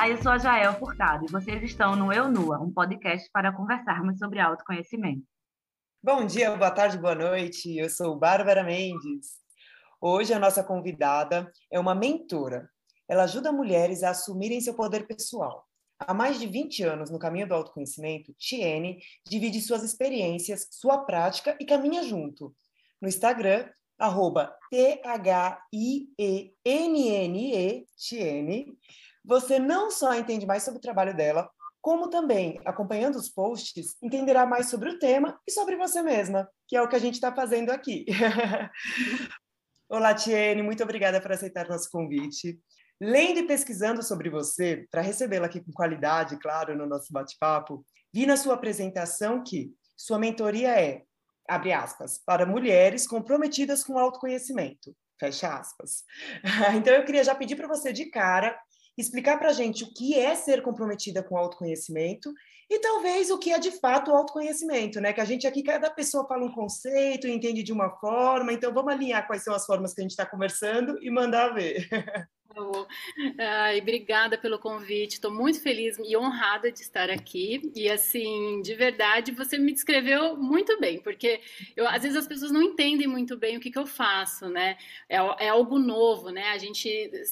Olá, eu sou a Jael Furtado e vocês estão no Eu Nua, um podcast para conversarmos sobre autoconhecimento. Bom dia, boa tarde, boa noite. Eu sou Bárbara Mendes. Hoje a nossa convidada é uma mentora. Ela ajuda mulheres a assumirem seu poder pessoal. Há mais de 20 anos no caminho do autoconhecimento, Tiene divide suas experiências, sua prática e caminha junto. No Instagram, arroba T-H-I-E-N-N-E, Tiene, você não só entende mais sobre o trabalho dela, como também, acompanhando os posts, entenderá mais sobre o tema e sobre você mesma, que é o que a gente está fazendo aqui. Olá, Tiene, muito obrigada por aceitar nosso convite. Lendo e pesquisando sobre você, para recebê-la aqui com qualidade, claro, no nosso bate-papo, vi na sua apresentação que sua mentoria é, abre aspas, para mulheres comprometidas com autoconhecimento, fecha aspas. Então eu queria já pedir para você de cara explicar para a gente o que é ser comprometida com autoconhecimento e talvez o que é de fato o autoconhecimento, né? Que a gente aqui, cada pessoa fala um conceito, entende de uma forma, então vamos alinhar quais são as formas que a gente está conversando e mandar ver. Ai, obrigada pelo convite. Estou muito feliz e honrada de estar aqui. E assim, de verdade, você me descreveu muito bem, porque eu, às vezes as pessoas não entendem muito bem o que, que eu faço, né? É, é algo novo, né? A gente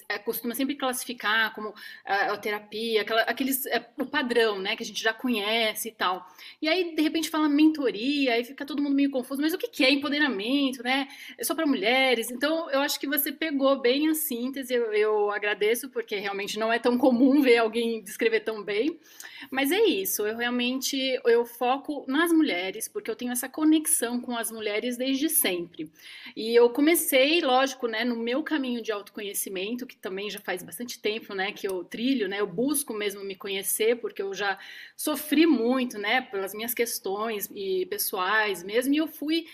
é, costuma sempre classificar como a, a terapia, aquela, aqueles, é, o padrão, né? Que a gente já conhece e tal. E aí, de repente, fala mentoria, aí fica todo mundo meio confuso. Mas o que, que é empoderamento, né? É só para mulheres. Então, eu acho que você pegou bem a síntese. eu, eu eu agradeço, porque realmente não é tão comum ver alguém descrever tão bem. Mas é isso, eu realmente eu foco nas mulheres, porque eu tenho essa conexão com as mulheres desde sempre. E eu comecei, lógico, né, no meu caminho de autoconhecimento, que também já faz bastante tempo, né, que eu trilho, né, eu busco mesmo me conhecer, porque eu já sofri muito, né, pelas minhas questões e pessoais mesmo, e eu fui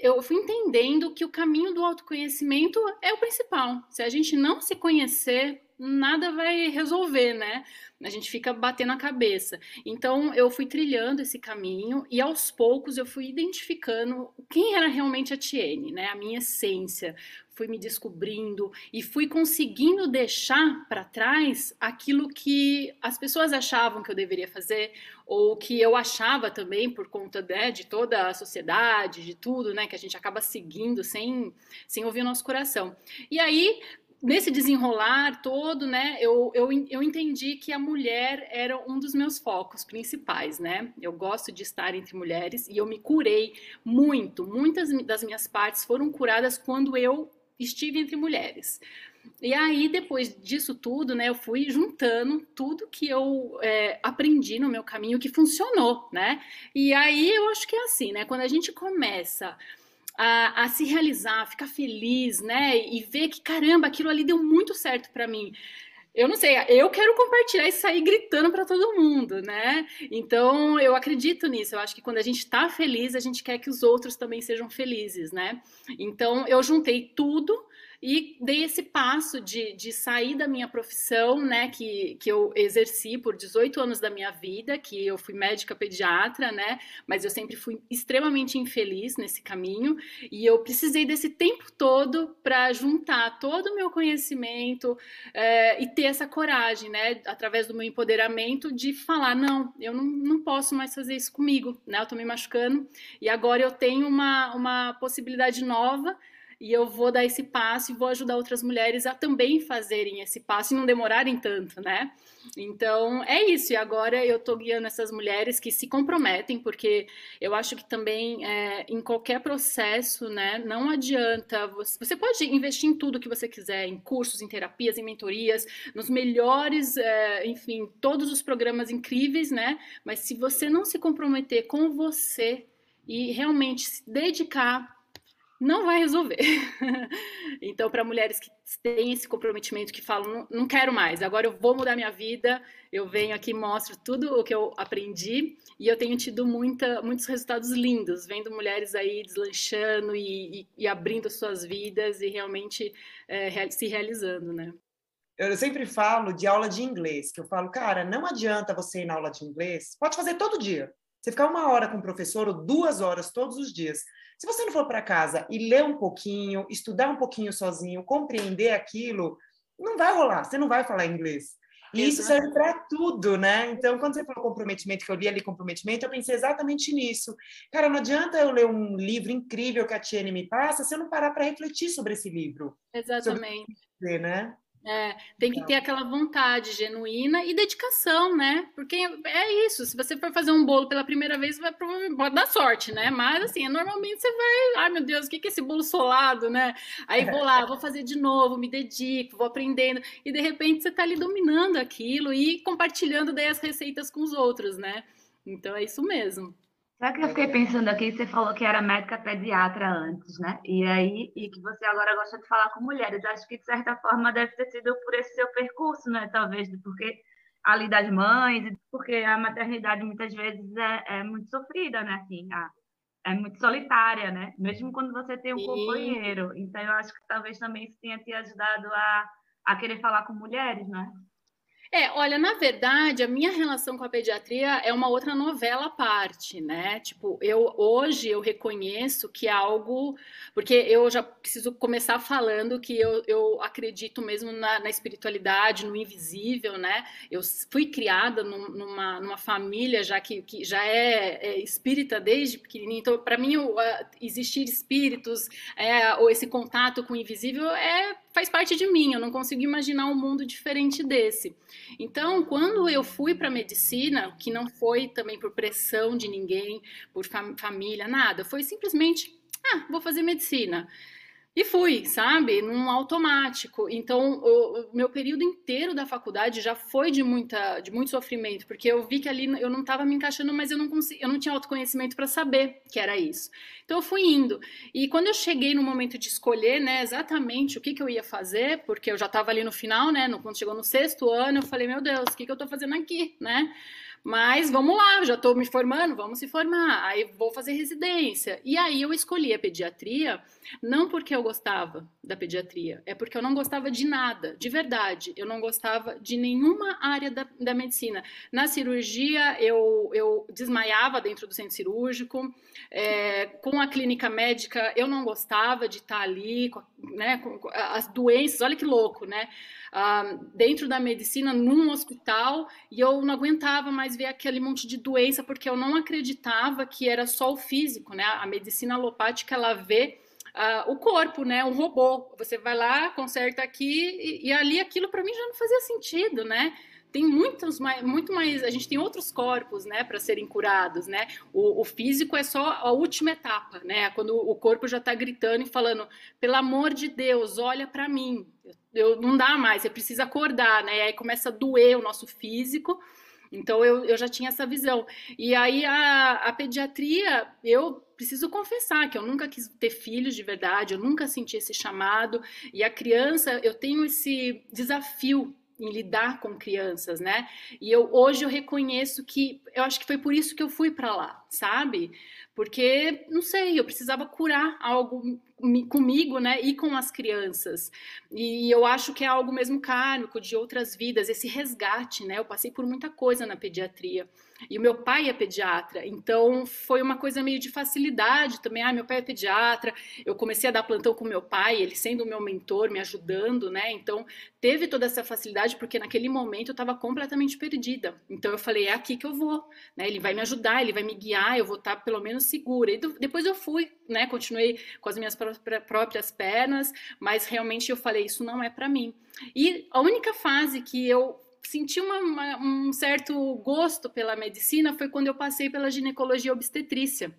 eu fui entendendo que o caminho do autoconhecimento é o principal. Se a gente não se conhecer, nada vai resolver, né? A gente fica batendo a cabeça. Então eu fui trilhando esse caminho e aos poucos eu fui identificando quem era realmente a Tiene, né? A minha essência, fui me descobrindo e fui conseguindo deixar para trás aquilo que as pessoas achavam que eu deveria fazer ou que eu achava também por conta né, de toda a sociedade, de tudo, né, que a gente acaba seguindo sem, sem ouvir o nosso coração. E aí nesse desenrolar todo, né, eu, eu, eu entendi que a mulher era um dos meus focos principais, né? Eu gosto de estar entre mulheres e eu me curei muito. Muitas das minhas partes foram curadas quando eu estive entre mulheres. E aí, depois disso tudo, né, eu fui juntando tudo que eu é, aprendi no meu caminho que funcionou, né? E aí eu acho que é assim, né? Quando a gente começa a, a se realizar, ficar feliz, né? E ver que, caramba, aquilo ali deu muito certo para mim eu não sei, eu quero compartilhar e sair gritando para todo mundo, né? Então, eu acredito nisso. Eu acho que quando a gente está feliz, a gente quer que os outros também sejam felizes, né? Então, eu juntei tudo e dei esse passo de, de sair da minha profissão, né, que, que eu exerci por 18 anos da minha vida, que eu fui médica pediatra, né, mas eu sempre fui extremamente infeliz nesse caminho, e eu precisei desse tempo todo para juntar todo o meu conhecimento é, e ter essa coragem, né, através do meu empoderamento, de falar: não, eu não, não posso mais fazer isso comigo, né, eu tô me machucando, e agora eu tenho uma, uma possibilidade nova e eu vou dar esse passo e vou ajudar outras mulheres a também fazerem esse passo e não demorarem tanto, né? Então é isso, e agora eu tô guiando essas mulheres que se comprometem, porque eu acho que também é, em qualquer processo, né, não adianta, você, você, pode investir em tudo que você quiser, em cursos, em terapias, em mentorias, nos melhores, é, enfim, todos os programas incríveis, né? Mas se você não se comprometer com você e realmente se dedicar não vai resolver. então, para mulheres que têm esse comprometimento, que falam, não, não, quero mais, agora eu vou mudar minha vida, eu venho aqui mostro tudo o que eu aprendi e eu tenho tido muita, muitos resultados lindos, vendo mulheres aí deslanchando e, e, e abrindo suas vidas e realmente é, se realizando, né? Eu sempre falo de aula de inglês, que eu falo, cara, não adianta você ir na aula de inglês, pode fazer todo dia. Você ficar uma hora com o professor ou duas horas todos os dias. Se você não for para casa e ler um pouquinho, estudar um pouquinho sozinho, compreender aquilo, não vai rolar, você não vai falar inglês. E isso serve para tudo, né? Então, quando você falou comprometimento, que eu li ali comprometimento, eu pensei exatamente nisso. Cara, não adianta eu ler um livro incrível que a Tiene me passa se eu não parar para refletir sobre esse livro. Exatamente. Sobre, né? É, tem que ter aquela vontade genuína e dedicação, né? Porque é isso. Se você for fazer um bolo pela primeira vez, vai pode dar sorte, né? Mas assim, normalmente você vai, ai meu Deus, o que é esse bolo solado, né? Aí vou lá, vou fazer de novo, me dedico, vou aprendendo e de repente você está ali dominando aquilo e compartilhando daí as receitas com os outros, né? Então é isso mesmo. Sabe que eu fiquei pensando aqui, você falou que era médica pediatra antes, né? E aí, e que você agora gosta de falar com mulheres. Acho que, de certa forma, deve ter sido por esse seu percurso, né? Talvez, porque ali das mães, porque a maternidade muitas vezes é, é muito sofrida, né? Assim, a, é muito solitária, né? Mesmo quando você tem um e... companheiro. Então, eu acho que talvez também isso tenha te ajudado a, a querer falar com mulheres, né? É, olha, na verdade, a minha relação com a pediatria é uma outra novela à parte, né? Tipo, eu hoje eu reconheço que é algo. Porque eu já preciso começar falando que eu, eu acredito mesmo na, na espiritualidade, no invisível, né? Eu fui criada num, numa, numa família já que, que já é, é espírita desde pequenininha, então, para mim, uh, existir espíritos é, ou esse contato com o invisível é faz parte de mim, eu não consigo imaginar um mundo diferente desse. Então, quando eu fui para medicina, que não foi também por pressão de ninguém, por fam família, nada, foi simplesmente, ah, vou fazer medicina. E fui, sabe, num automático. Então, o, o, meu período inteiro da faculdade já foi de, muita, de muito sofrimento, porque eu vi que ali eu não estava me encaixando, mas eu não, consegui, eu não tinha autoconhecimento para saber que era isso. Então, eu fui indo. E quando eu cheguei no momento de escolher né, exatamente o que, que eu ia fazer, porque eu já estava ali no final, né, no, quando chegou no sexto ano, eu falei, meu Deus, o que, que eu estou fazendo aqui, né? Mas vamos lá, já estou me formando, vamos se formar. Aí vou fazer residência. E aí eu escolhi a pediatria, não porque eu gostava da pediatria, é porque eu não gostava de nada, de verdade. Eu não gostava de nenhuma área da, da medicina. Na cirurgia, eu, eu desmaiava dentro do centro cirúrgico. É, com a clínica médica, eu não gostava de estar ali, com, né, com as doenças, olha que louco, né? uh, dentro da medicina, num hospital, e eu não aguentava mais ver aquele monte de doença, porque eu não acreditava que era só o físico, né? A medicina alopática, ela vê Uh, o corpo, né? Um robô. Você vai lá, conserta aqui, e, e ali aquilo para mim já não fazia sentido, né? tem muitos mais, muito mais, a gente tem outros corpos, né, para serem curados, né? O, o, físico é só a última etapa, né? Quando o corpo já está gritando e falando, pelo amor de Deus, olha para mim, eu, não dá mais, você precisa acordar, né? E aí começa a doer o nosso físico. Então eu, eu já tinha essa visão. E aí a, a pediatria, eu preciso confessar que eu nunca quis ter filhos de verdade, eu nunca senti esse chamado. E a criança, eu tenho esse desafio em lidar com crianças, né? E eu hoje eu reconheço que eu acho que foi por isso que eu fui para lá, sabe? Porque não sei, eu precisava curar algo comigo, né, e com as crianças. E eu acho que é algo mesmo kármico de outras vidas, esse resgate, né? Eu passei por muita coisa na pediatria. E o meu pai é pediatra, então foi uma coisa meio de facilidade também. Ah, meu pai é pediatra. Eu comecei a dar plantão com meu pai, ele sendo o meu mentor, me ajudando, né? Então teve toda essa facilidade porque naquele momento eu estava completamente perdida. Então eu falei, é aqui que eu vou, né? Ele vai me ajudar, ele vai me guiar, eu vou estar pelo menos segura. E depois eu fui, né? Continuei com as minhas próprias pernas, mas realmente eu falei, isso não é para mim. E a única fase que eu senti uma, uma, um certo gosto pela medicina foi quando eu passei pela ginecologia obstetrícia.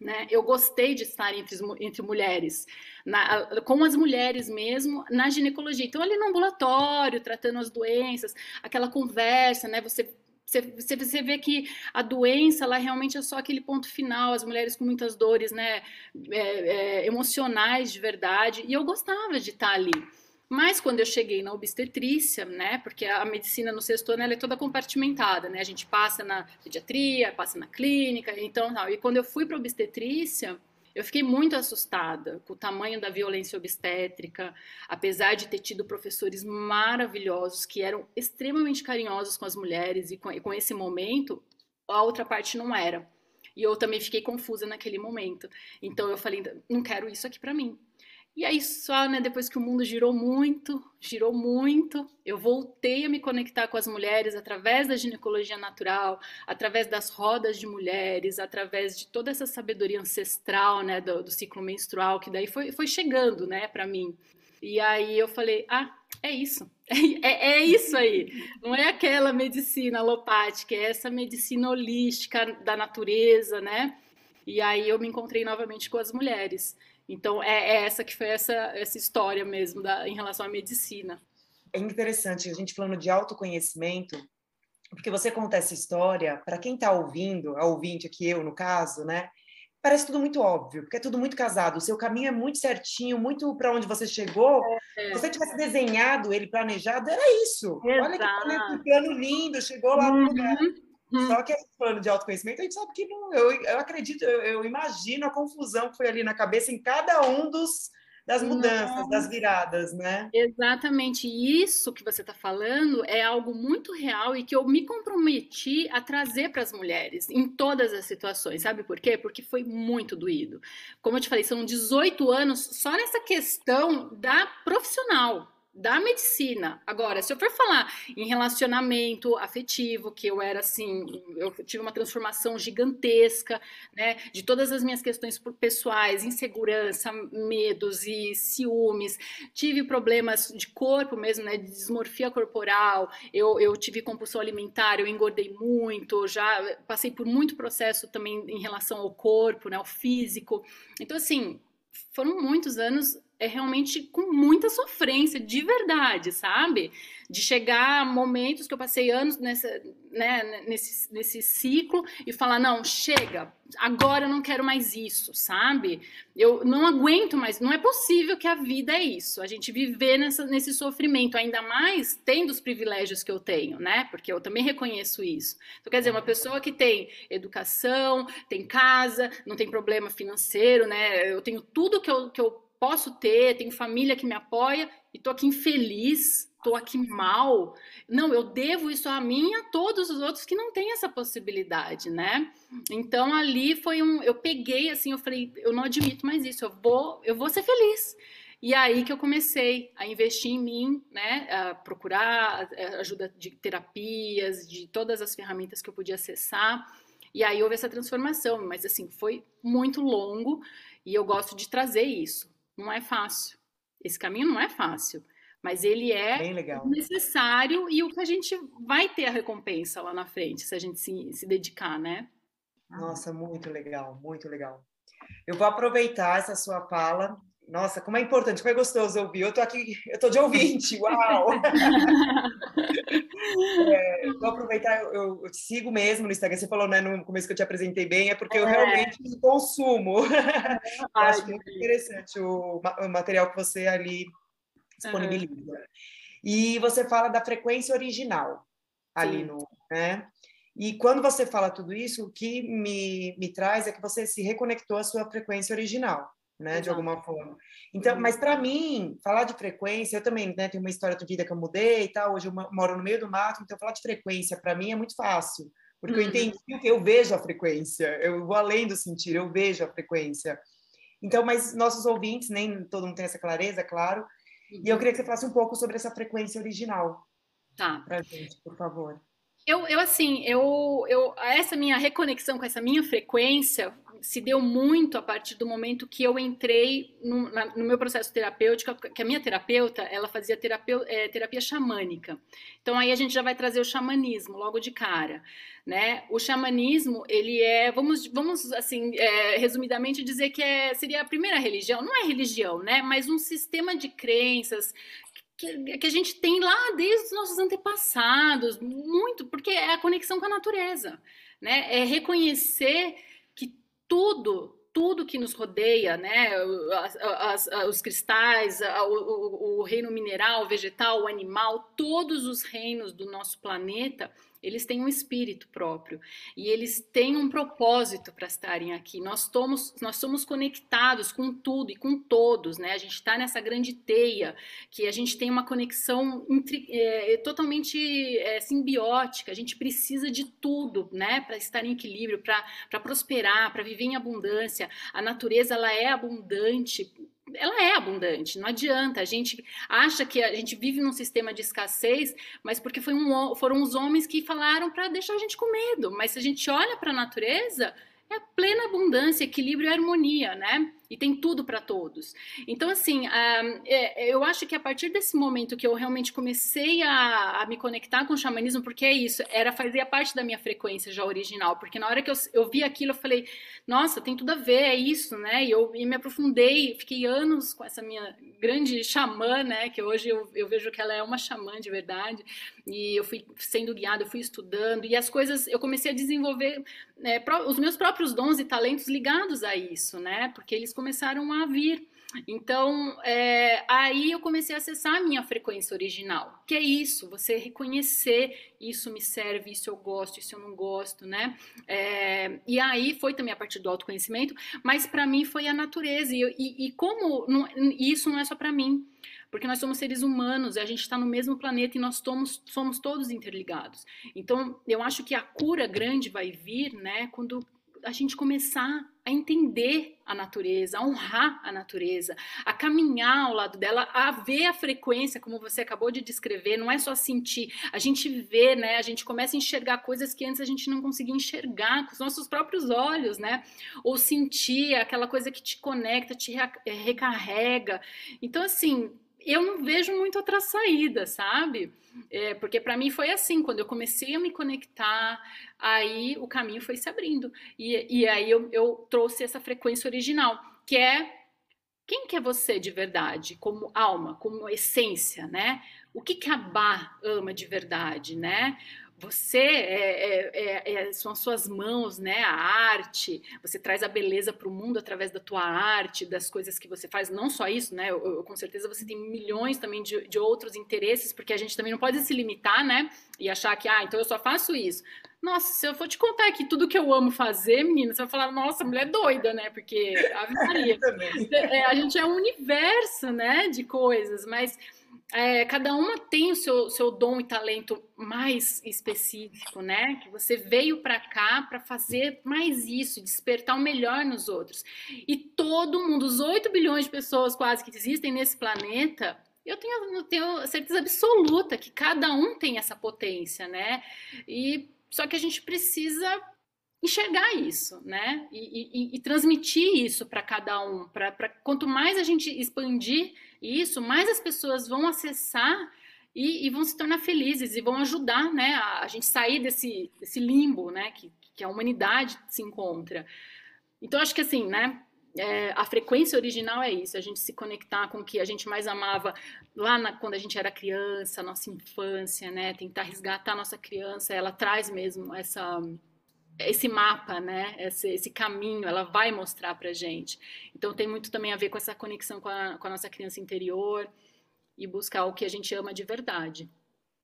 Né? Eu gostei de estar entre, entre mulheres, na, com as mulheres mesmo, na ginecologia. Então, ali no ambulatório, tratando as doenças, aquela conversa, né? Você você, você vê que a doença, ela realmente é só aquele ponto final, as mulheres com muitas dores, né, é, é, emocionais de verdade, e eu gostava de estar ali. Mas quando eu cheguei na obstetrícia, né, porque a medicina no sexto ano ela é toda compartimentada, né, a gente passa na pediatria, passa na clínica, então tal. E quando eu fui para obstetrícia, eu fiquei muito assustada com o tamanho da violência obstétrica, apesar de ter tido professores maravilhosos que eram extremamente carinhosos com as mulheres e com, com esse momento, a outra parte não era. E eu também fiquei confusa naquele momento. Então eu falei, não quero isso aqui para mim. E aí só, né, depois que o mundo girou muito, girou muito, eu voltei a me conectar com as mulheres através da ginecologia natural, através das rodas de mulheres, através de toda essa sabedoria ancestral, né, do, do ciclo menstrual, que daí foi, foi chegando, né, para mim. E aí eu falei, ah, é isso, é, é, isso aí. Não é aquela medicina alopática, é essa medicina holística da natureza, né? E aí eu me encontrei novamente com as mulheres. Então é, é essa que foi essa, essa história mesmo da, em relação à medicina. É interessante a gente falando de autoconhecimento, porque você conta essa história para quem está ouvindo, a ouvinte aqui eu no caso, né? parece tudo muito óbvio, porque é tudo muito casado. O seu caminho é muito certinho, muito para onde você chegou. É. Se você tivesse desenhado ele planejado, era isso. Exato. Olha que plano lindo, chegou lá no lugar. Uhum. Só que esse plano de autoconhecimento, a gente sabe que não, eu, eu acredito, eu, eu imagino a confusão que foi ali na cabeça em cada um dos das mudanças, das viradas, né? Exatamente. Isso que você está falando é algo muito real e que eu me comprometi a trazer para as mulheres em todas as situações. Sabe por quê? Porque foi muito doído. Como eu te falei, são 18 anos só nessa questão da profissional da medicina. Agora, se eu for falar em relacionamento afetivo, que eu era assim, eu tive uma transformação gigantesca, né, de todas as minhas questões pessoais, insegurança, medos e ciúmes, tive problemas de corpo mesmo, né, de dismorfia corporal, eu, eu tive compulsão alimentar, eu engordei muito, já passei por muito processo também em relação ao corpo, né, ao físico. Então, assim, foram muitos anos é realmente com muita sofrência, de verdade, sabe? De chegar momentos que eu passei anos nessa, né, nesse, nesse ciclo e falar: não, chega, agora eu não quero mais isso, sabe? Eu não aguento mais, não é possível que a vida é isso, a gente viver nessa, nesse sofrimento, ainda mais tendo os privilégios que eu tenho, né? Porque eu também reconheço isso. Então, quer dizer, uma pessoa que tem educação, tem casa, não tem problema financeiro, né? Eu tenho tudo que eu, que eu posso ter, tenho família que me apoia e tô aqui infeliz, tô aqui mal. Não, eu devo isso a mim e a todos os outros que não têm essa possibilidade, né? Então ali foi um, eu peguei assim, eu falei, eu não admito mais isso, eu vou, eu vou ser feliz. E aí que eu comecei a investir em mim, né, a procurar ajuda de terapias, de todas as ferramentas que eu podia acessar. E aí houve essa transformação, mas assim, foi muito longo e eu gosto de trazer isso não é fácil. Esse caminho não é fácil, mas ele é necessário e o que a gente vai ter a recompensa lá na frente, se a gente se, se dedicar, né? Nossa, muito legal, muito legal. Eu vou aproveitar essa sua fala nossa, como é importante, como é gostoso ouvir. Eu tô aqui, eu tô de ouvinte, uau! é, vou aproveitar, eu, eu, te sigo mesmo no Instagram. Você falou né, no começo que eu te apresentei bem, é porque eu é. realmente consumo. Ai, acho muito interessante o, o, material que você ali disponibiliza. Uhum. E você fala da frequência original ali Sim. no. Né? E quando você fala tudo isso, o que me, me traz é que você se reconectou à sua frequência original né, Exato. de alguma forma. Então, mas para mim, falar de frequência, eu também, né, tenho uma história de vida que eu mudei e tal, hoje eu moro no meio do mato, então falar de frequência para mim é muito fácil, porque uhum. eu entendi que eu vejo a frequência, eu vou além do sentir, eu vejo a frequência. Então, mas nossos ouvintes, nem todo mundo tem essa clareza, claro, uhum. e eu uhum. queria que você falasse um pouco sobre essa frequência original. Tá. Pra gente, por favor. Eu, eu assim, eu, eu, essa minha reconexão com essa minha frequência se deu muito a partir do momento que eu entrei no, na, no meu processo terapêutico, que a minha terapeuta, ela fazia terapia, é, terapia xamânica. Então aí a gente já vai trazer o xamanismo logo de cara, né? O xamanismo, ele é, vamos, vamos assim, é, resumidamente dizer que é, seria a primeira religião, não é religião, né? Mas um sistema de crenças que, que, a gente tem lá desde os nossos antepassados, muito, porque é a conexão com a natureza, né? É reconhecer tudo, tudo que nos rodeia, né? As, as, os cristais, o, o, o reino mineral, vegetal, o animal, todos os reinos do nosso planeta eles têm um espírito próprio e eles têm um propósito para estarem aqui. Nós somos, nós somos conectados com tudo e com todos, né? A gente está nessa grande teia que a gente tem uma conexão entre, é, totalmente é, simbiótica. A gente precisa de tudo, né? Para estar em equilíbrio, para prosperar, para viver em abundância. A natureza ela é abundante ela é abundante, não adianta. A gente acha que a gente vive num sistema de escassez, mas porque um, foram os homens que falaram para deixar a gente com medo. Mas se a gente olha para a natureza, é plena abundância, equilíbrio e harmonia, né? E tem tudo para todos. Então, assim, uh, eu acho que a partir desse momento que eu realmente comecei a, a, me conectar com o xamanismo, porque é isso, era fazia parte da minha frequência já original, porque na hora que eu, eu vi aquilo, eu falei, nossa, tem tudo a ver, é isso, né? E eu e me aprofundei, fiquei anos com essa minha grande xamã, né? Que hoje eu, eu vejo que ela é uma xamã de verdade, e eu fui sendo guiada, eu fui estudando, e as coisas, eu comecei a desenvolver né, os meus próprios dons e talentos ligados a isso, né? Porque eles começaram a vir. Então, é, aí eu comecei a acessar a minha frequência original, que é isso, você reconhecer isso me serve, isso eu gosto, isso eu não gosto, né? É, e aí foi também a partir do autoconhecimento, mas para mim foi a natureza, e, e, e como não, isso não é só para mim, porque nós somos seres humanos, a gente está no mesmo planeta e nós somos, somos todos interligados. Então, eu acho que a cura grande vai vir, né, quando a gente começar a entender a natureza, a honrar a natureza, a caminhar ao lado dela, a ver a frequência, como você acabou de descrever, não é só sentir, a gente vê, né? A gente começa a enxergar coisas que antes a gente não conseguia enxergar com os nossos próprios olhos, né? Ou sentir aquela coisa que te conecta, te recarrega. Então, assim, eu não vejo muito outra saída, sabe? É, porque para mim foi assim, quando eu comecei a me conectar, aí o caminho foi se abrindo. E, e aí eu, eu trouxe essa frequência original, que é quem que é você de verdade, como alma, como essência, né? O que que a Bá ama de verdade, né? Você é, é, é, são as suas mãos, né? A arte. Você traz a beleza para o mundo através da tua arte, das coisas que você faz. Não só isso, né? Eu, eu, com certeza você tem milhões também de, de outros interesses, porque a gente também não pode se limitar, né? E achar que, ah, então eu só faço isso. Nossa, se eu for te contar aqui tudo que eu amo fazer, menina, você vai falar, nossa, mulher doida, né? Porque a Maria, é, a gente é um universo, né? De coisas, mas é, cada uma tem o seu, seu dom e talento mais específico, né? Que você veio para cá para fazer mais isso, despertar o melhor nos outros. E todo mundo, os 8 bilhões de pessoas quase que existem nesse planeta, eu tenho, eu tenho certeza absoluta que cada um tem essa potência, né? E só que a gente precisa enxergar isso, né? E, e, e transmitir isso para cada um. Para quanto mais a gente expandir isso, mais as pessoas vão acessar e, e, vão se tornar felizes e vão ajudar, né? A, a gente sair desse, desse limbo, né? Que, que a humanidade se encontra. Então acho que assim, né? É, a frequência original é isso, a gente se conectar com o que a gente mais amava lá na, quando a gente era criança, nossa infância, né? Tentar resgatar a nossa criança, ela traz mesmo essa esse mapa, né? Esse, esse, caminho, ela vai mostrar para gente. Então tem muito também a ver com essa conexão com a, com a nossa criança interior e buscar o que a gente ama de verdade.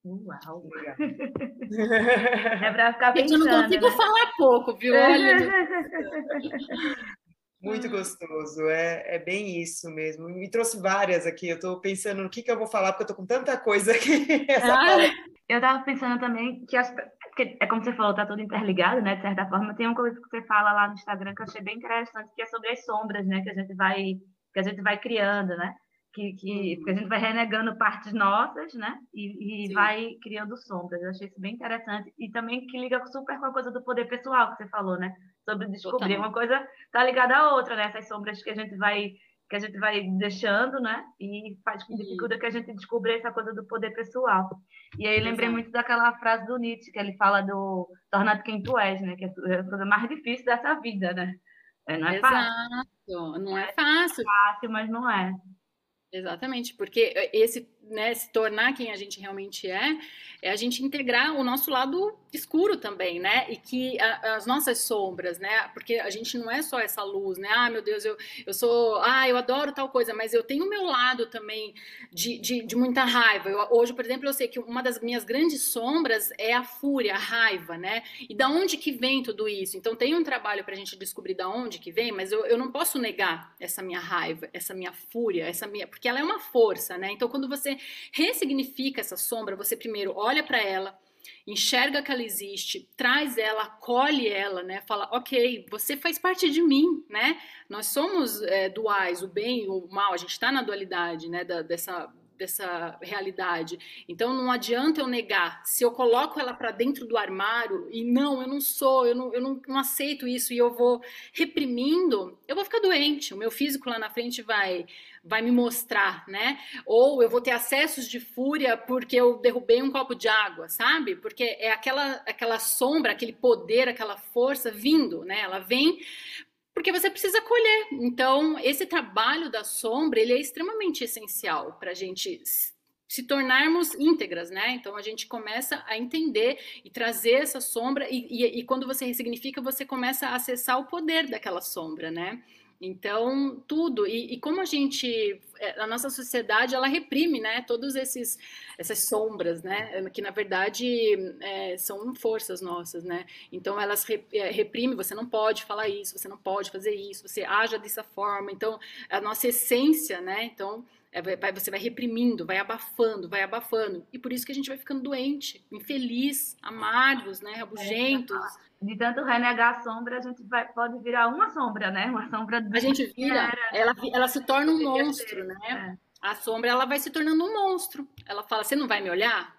Uau! é para ficar pensando. Eu não consigo né? falar pouco, viu? Olha. Muito gostoso, é, é bem isso mesmo. Me trouxe várias aqui. Eu estou pensando no que, que eu vou falar, porque eu estou com tanta coisa aqui. Ah, eu estava pensando também que as, porque é como você falou, tá tudo interligado, né? De certa forma, tem uma coisa que você fala lá no Instagram que eu achei bem interessante, que é sobre as sombras, né? Que a gente vai, que a gente vai criando, né? Que, que, uhum. que a gente vai renegando partes nossas, né? E, e vai criando sombras. Eu achei isso bem interessante. E também que liga super com a coisa do poder pessoal que você falou, né? Sobre descobrir. Uma coisa tá ligada à outra, né? Essas sombras que a gente vai que a gente vai deixando, né? E faz com dificulta que a gente descubra essa coisa do poder pessoal. E aí lembrei muito daquela frase do Nietzsche, que ele fala do tornar quem tu és, né? Que é a coisa mais difícil dessa vida, né? É, não é Exato. fácil. Não é fácil. É fácil, mas não é. Exatamente, porque esse né, se tornar quem a gente realmente é, é a gente integrar o nosso lado escuro também, né? E que a, as nossas sombras, né? Porque a gente não é só essa luz, né? Ah, meu Deus, eu, eu sou. Ah, eu adoro tal coisa, mas eu tenho o meu lado também de, de, de muita raiva. Eu, hoje, por exemplo, eu sei que uma das minhas grandes sombras é a fúria, a raiva, né? E da onde que vem tudo isso? Então tem um trabalho para a gente descobrir da onde que vem, mas eu, eu não posso negar essa minha raiva, essa minha fúria, essa minha. Porque ela é uma força, né? Então quando você ressignifica essa sombra, você primeiro olha para ela, enxerga que ela existe, traz ela, acolhe ela, né? Fala, ok, você faz parte de mim, né? Nós somos é, duais, o bem e o mal, a gente está na dualidade, né? Da, dessa dessa realidade. Então não adianta eu negar. Se eu coloco ela para dentro do armário e não, eu não sou, eu não, eu não, não aceito isso e eu vou reprimindo, eu vou ficar doente. O meu físico lá na frente vai vai me mostrar, né? Ou eu vou ter acessos de fúria porque eu derrubei um copo de água, sabe? Porque é aquela aquela sombra, aquele poder, aquela força vindo, né? Ela vem porque você precisa colher. Então, esse trabalho da sombra, ele é extremamente essencial para a gente se tornarmos íntegras, né? Então a gente começa a entender e trazer essa sombra e, e, e quando você ressignifica, você começa a acessar o poder daquela sombra, né? Então, tudo. E, e, como a gente, é, a nossa sociedade, ela reprime, né? Todos esses, essas sombras, né? Que na verdade é, são forças nossas, né? Então, elas é, reprimem. Você não pode falar isso, você não pode fazer isso, você haja dessa forma. Então, a nossa essência, né? Então, é, você vai reprimindo, vai abafando, vai abafando. E por isso que a gente vai ficando doente, infeliz, amargos, né? Rabugentos. É, de tanto renegar a sombra, a gente vai, pode virar uma sombra, né? Uma sombra A gente vira, ela, ela se torna um monstro, né? É. A sombra ela vai se tornando um monstro. Ela fala: "Você não vai me olhar?"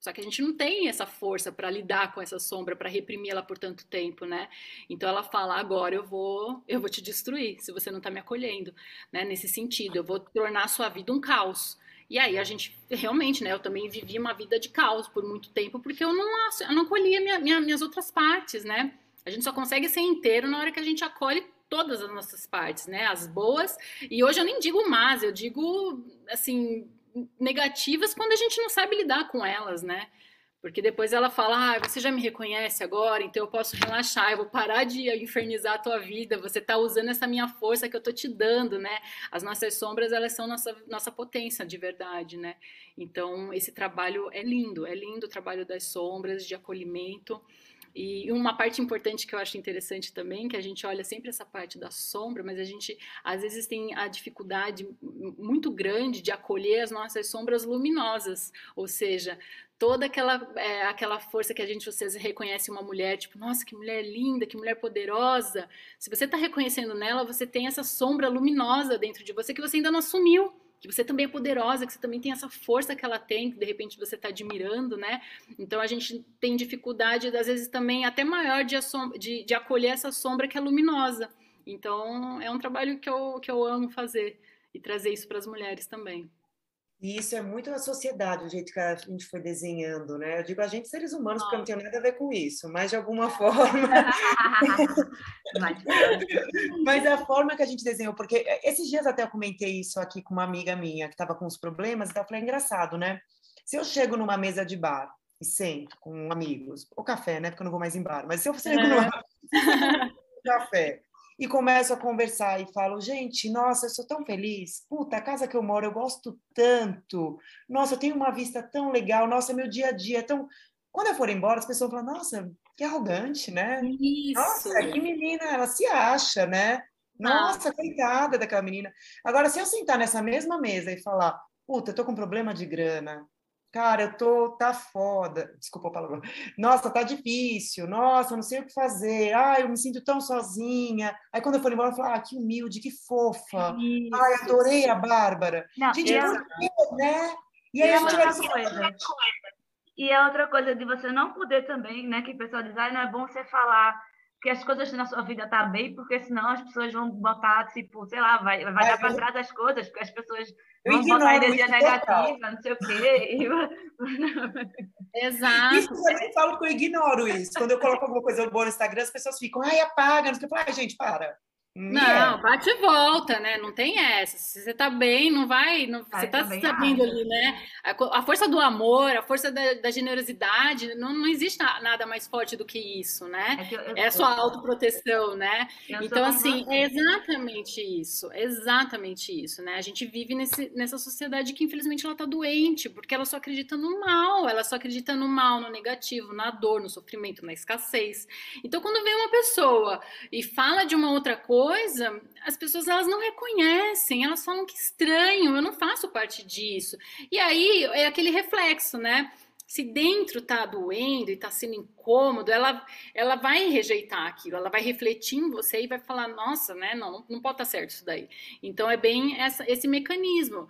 Só que a gente não tem essa força para lidar com essa sombra, para reprimir ela por tanto tempo, né? Então ela fala: agora eu vou, eu vou te destruir se você não está me acolhendo, né? Nesse sentido, eu vou tornar a sua vida um caos. E aí a gente realmente, né? Eu também vivi uma vida de caos por muito tempo porque eu não, eu não acolhia minha, minha, minhas outras partes, né? A gente só consegue ser inteiro na hora que a gente acolhe todas as nossas partes, né? As boas. E hoje eu nem digo más, eu digo assim negativas quando a gente não sabe lidar com elas, né? Porque depois ela fala: ah, você já me reconhece agora, então eu posso relaxar, eu vou parar de infernizar a tua vida, você está usando essa minha força que eu tô te dando, né? As nossas sombras, elas são nossa, nossa potência de verdade, né? Então, esse trabalho é lindo, é lindo o trabalho das sombras, de acolhimento. E uma parte importante que eu acho interessante também, que a gente olha sempre essa parte da sombra, mas a gente às vezes tem a dificuldade muito grande de acolher as nossas sombras luminosas, ou seja, toda aquela, é, aquela força que a gente, vocês reconhece uma mulher, tipo, nossa, que mulher linda, que mulher poderosa. Se você está reconhecendo nela, você tem essa sombra luminosa dentro de você que você ainda não assumiu que você também é poderosa, que você também tem essa força que ela tem, que de repente você está admirando, né? Então a gente tem dificuldade, às vezes também até maior de, de, de acolher essa sombra que é luminosa. Então é um trabalho que eu, que eu amo fazer e trazer isso para as mulheres também. E isso é muito a sociedade, o jeito que a gente foi desenhando, né? Eu digo a gente, seres humanos, porque eu não tenho nada a ver com isso, mas de alguma forma. mas a forma que a gente desenhou, porque esses dias até eu comentei isso aqui com uma amiga minha que estava com uns problemas, então eu falei, é engraçado, né? Se eu chego numa mesa de bar e sento com amigos, ou café, né? Porque eu não vou mais em bar, mas se eu chego é. numa café e começo a conversar e falo, gente, nossa, eu sou tão feliz. Puta, a casa que eu moro eu gosto tanto. Nossa, eu tenho uma vista tão legal. Nossa, meu dia a dia é tão. Quando eu for embora, as pessoas falam, nossa, que arrogante, né? Isso. Nossa, que menina, ela se acha, né? Nossa, ah. coitada daquela menina. Agora, se eu sentar nessa mesma mesa e falar, puta, eu tô com problema de grana, cara, eu tô, tá foda, desculpa a palavra, nossa, tá difícil, nossa, não sei o que fazer, ai, eu me sinto tão sozinha. Aí quando eu for embora, eu falo, ah, que humilde, que fofa, Isso. ai, adorei a Bárbara. Não, gente, é... né? E aí é a gente vai coisa. E é outra coisa de você não poder também, né, que o pessoal diz, ah, não é bom você falar que as coisas na sua vida tá bem, porque senão as pessoas vão botar, tipo, sei lá, vai, vai dar para trás as coisas, porque as pessoas eu vão botar energia negativa, não sei o quê. Exato. Isso eu nem falo que eu ignoro isso. Quando eu coloco alguma coisa boa no Instagram, as pessoas ficam, ai, apaga, não sei o que. Ai, gente, para. Não, bate e volta, né? Não tem essa. Se você tá bem, não vai. Não, vai você tá sabendo ali, né? A, a, força do amor, a força da, da generosidade, não, não existe nada mais forte do que isso, né? É, eu, eu, é a sua autoproteção, né? Então, assim, é exatamente isso. Exatamente isso, né? A gente vive nesse, nessa sociedade que, infelizmente, ela tá doente, porque ela só acredita no mal, ela só acredita no mal, no negativo, na dor, no sofrimento, na escassez. Então, quando vem uma pessoa e fala de uma outra coisa, coisa, as pessoas elas não reconhecem, elas falam que estranho, eu não faço parte disso. E aí é aquele reflexo, né? se dentro tá doendo e tá sendo incômodo, ela, ela vai rejeitar aquilo, ela vai refletir em você e vai falar, nossa, né, não, não pode estar tá certo isso daí. Então é bem essa, esse mecanismo.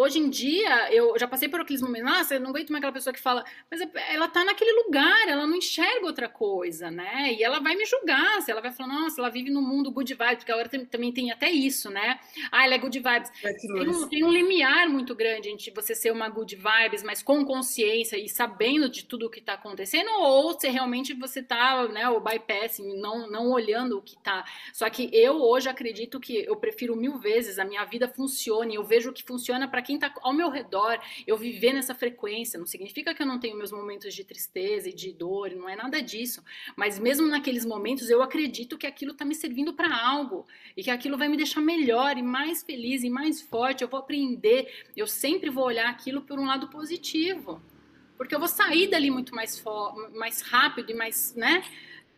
Hoje em dia, eu já passei por aqueles momentos, nossa, eu não aguento mais aquela pessoa que fala, mas ela tá naquele lugar, ela não enxerga outra coisa, né? E ela vai me julgar, se ela vai falar, nossa, ela vive no mundo good vibes, porque agora tem, também tem até isso, né? Ah, ela é good vibes. É tem um, tem um limiar muito grande entre você ser uma good vibes, mas com consciência e sabendo de tudo o que tá acontecendo, ou se realmente você tá, né, o bypassing, não, não olhando o que tá. Só que eu hoje acredito que eu prefiro mil vezes a minha vida funcione, eu vejo o que funciona para quem está ao meu redor, eu viver nessa frequência. Não significa que eu não tenho meus momentos de tristeza e de dor, não é nada disso. Mas mesmo naqueles momentos, eu acredito que aquilo está me servindo para algo e que aquilo vai me deixar melhor e mais feliz e mais forte. Eu vou aprender, eu sempre vou olhar aquilo por um lado positivo. Porque eu vou sair dali muito mais, mais rápido e mais, né?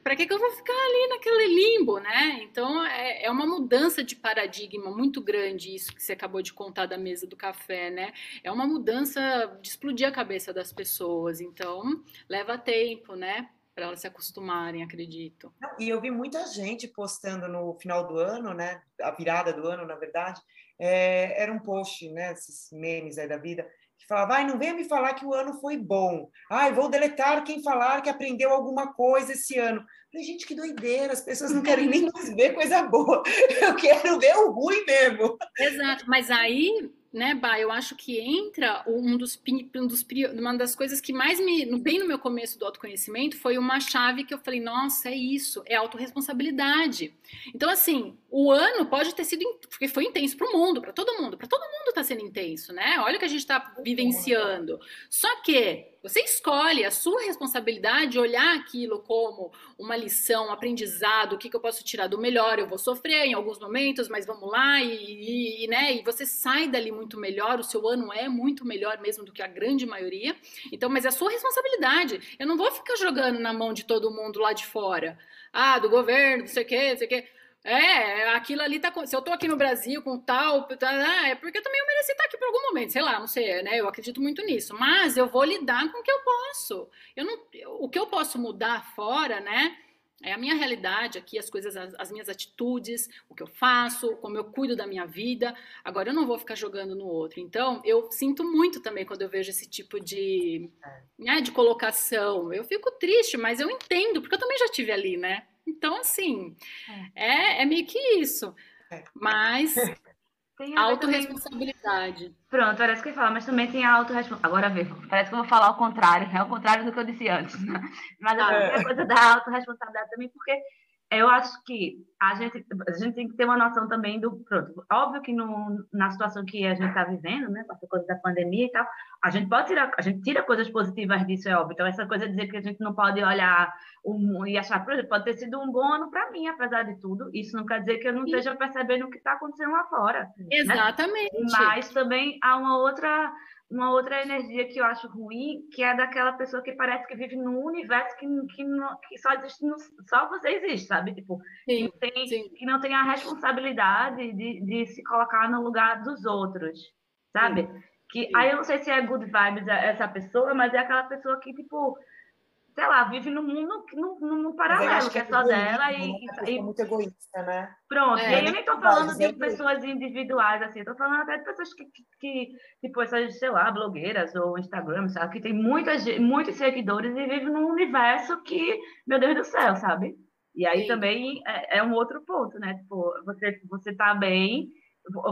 Para que, que eu vou ficar ali naquele limbo, né? Então é, é, uma mudança de paradigma muito grande isso que você acabou de contar da mesa do café, né? É uma mudança de explodir a cabeça das pessoas. Então leva tempo, né? Para elas se acostumarem, acredito. E eu vi muita gente postando no final do ano, né? A virada do ano, na verdade, é, era um post, né? Esses memes aí da vida que falava, ai, não venha me falar que o ano foi bom. Ai, vou deletar quem falar que aprendeu alguma coisa esse ano. Falei, gente, que doideira, as pessoas não querem nem mais ver coisa boa. Eu quero ver o ruim mesmo. Exato, mas aí né, Bah, eu acho que entra um dos, um dos uma das coisas que mais me, bem no meu começo do autoconhecimento, foi uma chave que eu falei, nossa, é isso, é autorresponsabilidade. Então, assim, o ano pode ter sido, porque foi intenso para o mundo, para todo mundo, para todo mundo está sendo intenso, né? Olha o que a gente está vivenciando. Só que você escolhe a sua responsabilidade olhar aquilo como uma lição, um aprendizado, o que, que eu posso tirar do melhor. Eu vou sofrer em alguns momentos, mas vamos lá e, e, né? E você sai dali muito melhor. O seu ano é muito melhor mesmo do que a grande maioria. Então, mas é a sua responsabilidade. Eu não vou ficar jogando na mão de todo mundo lá de fora. Ah, do governo, não sei o quê, não sei o quê. É, aquilo ali tá. Se eu tô aqui no Brasil com tal, tá, é porque eu também eu mereci estar aqui por algum momento, sei lá, não sei, né? Eu acredito muito nisso. Mas eu vou lidar com o que eu posso. Eu não, o que eu posso mudar fora, né? É a minha realidade aqui, as coisas, as, as, minhas atitudes, o que eu faço, como eu cuido da minha vida. Agora eu não vou ficar jogando no outro. Então, eu sinto muito também quando eu vejo esse tipo de, é. né, de colocação. Eu fico triste, mas eu entendo, porque eu também já tive ali, né? Então, assim, é, é, é meio que isso. É. Mas tem autorresponsabilidade. Também... Pronto, parece que eu falar, mas também tem a autorresponsabilidade. Agora vê, parece que eu vou falar o contrário, é o contrário do que eu disse antes. Né? Mas ah, é a coisa da autorresponsabilidade também, porque eu acho que a gente, a gente tem que ter uma noção também do. Pronto, óbvio que no, na situação que a gente está vivendo, né, com essa coisa da pandemia e tal, a gente pode tirar, a gente tira coisas positivas disso, é óbvio. Então, essa coisa de dizer que a gente não pode olhar um, e achar, por exemplo, pode ter sido um bom ano para mim, apesar de tudo. Isso não quer dizer que eu não esteja percebendo o que está acontecendo lá fora. Né? Exatamente. Né? Mas também há uma outra uma outra energia que eu acho ruim, que é daquela pessoa que parece que vive num universo que, que, não, que só existe, no, só você existe, sabe? Tipo, sim, que, tem, que não tem a responsabilidade de, de se colocar no lugar dos outros, sabe? Sim, que sim. aí eu não sei se é good vibes essa pessoa, mas é aquela pessoa que, tipo, sei lá, vive num mundo, num, num paralelo, que é só dela e, e, muito egoísta, né? Pronto, é, e aí eu nem tô falando de pessoas individuais, assim, tô falando até de pessoas que, que, que tipo, essas, sei lá, blogueiras ou Instagram, sabe, que tem muitas, muitos seguidores e vivem num universo que, meu Deus do céu, sabe? E aí Sim. também é, é, um outro ponto, né? Tipo, você, você tá bem,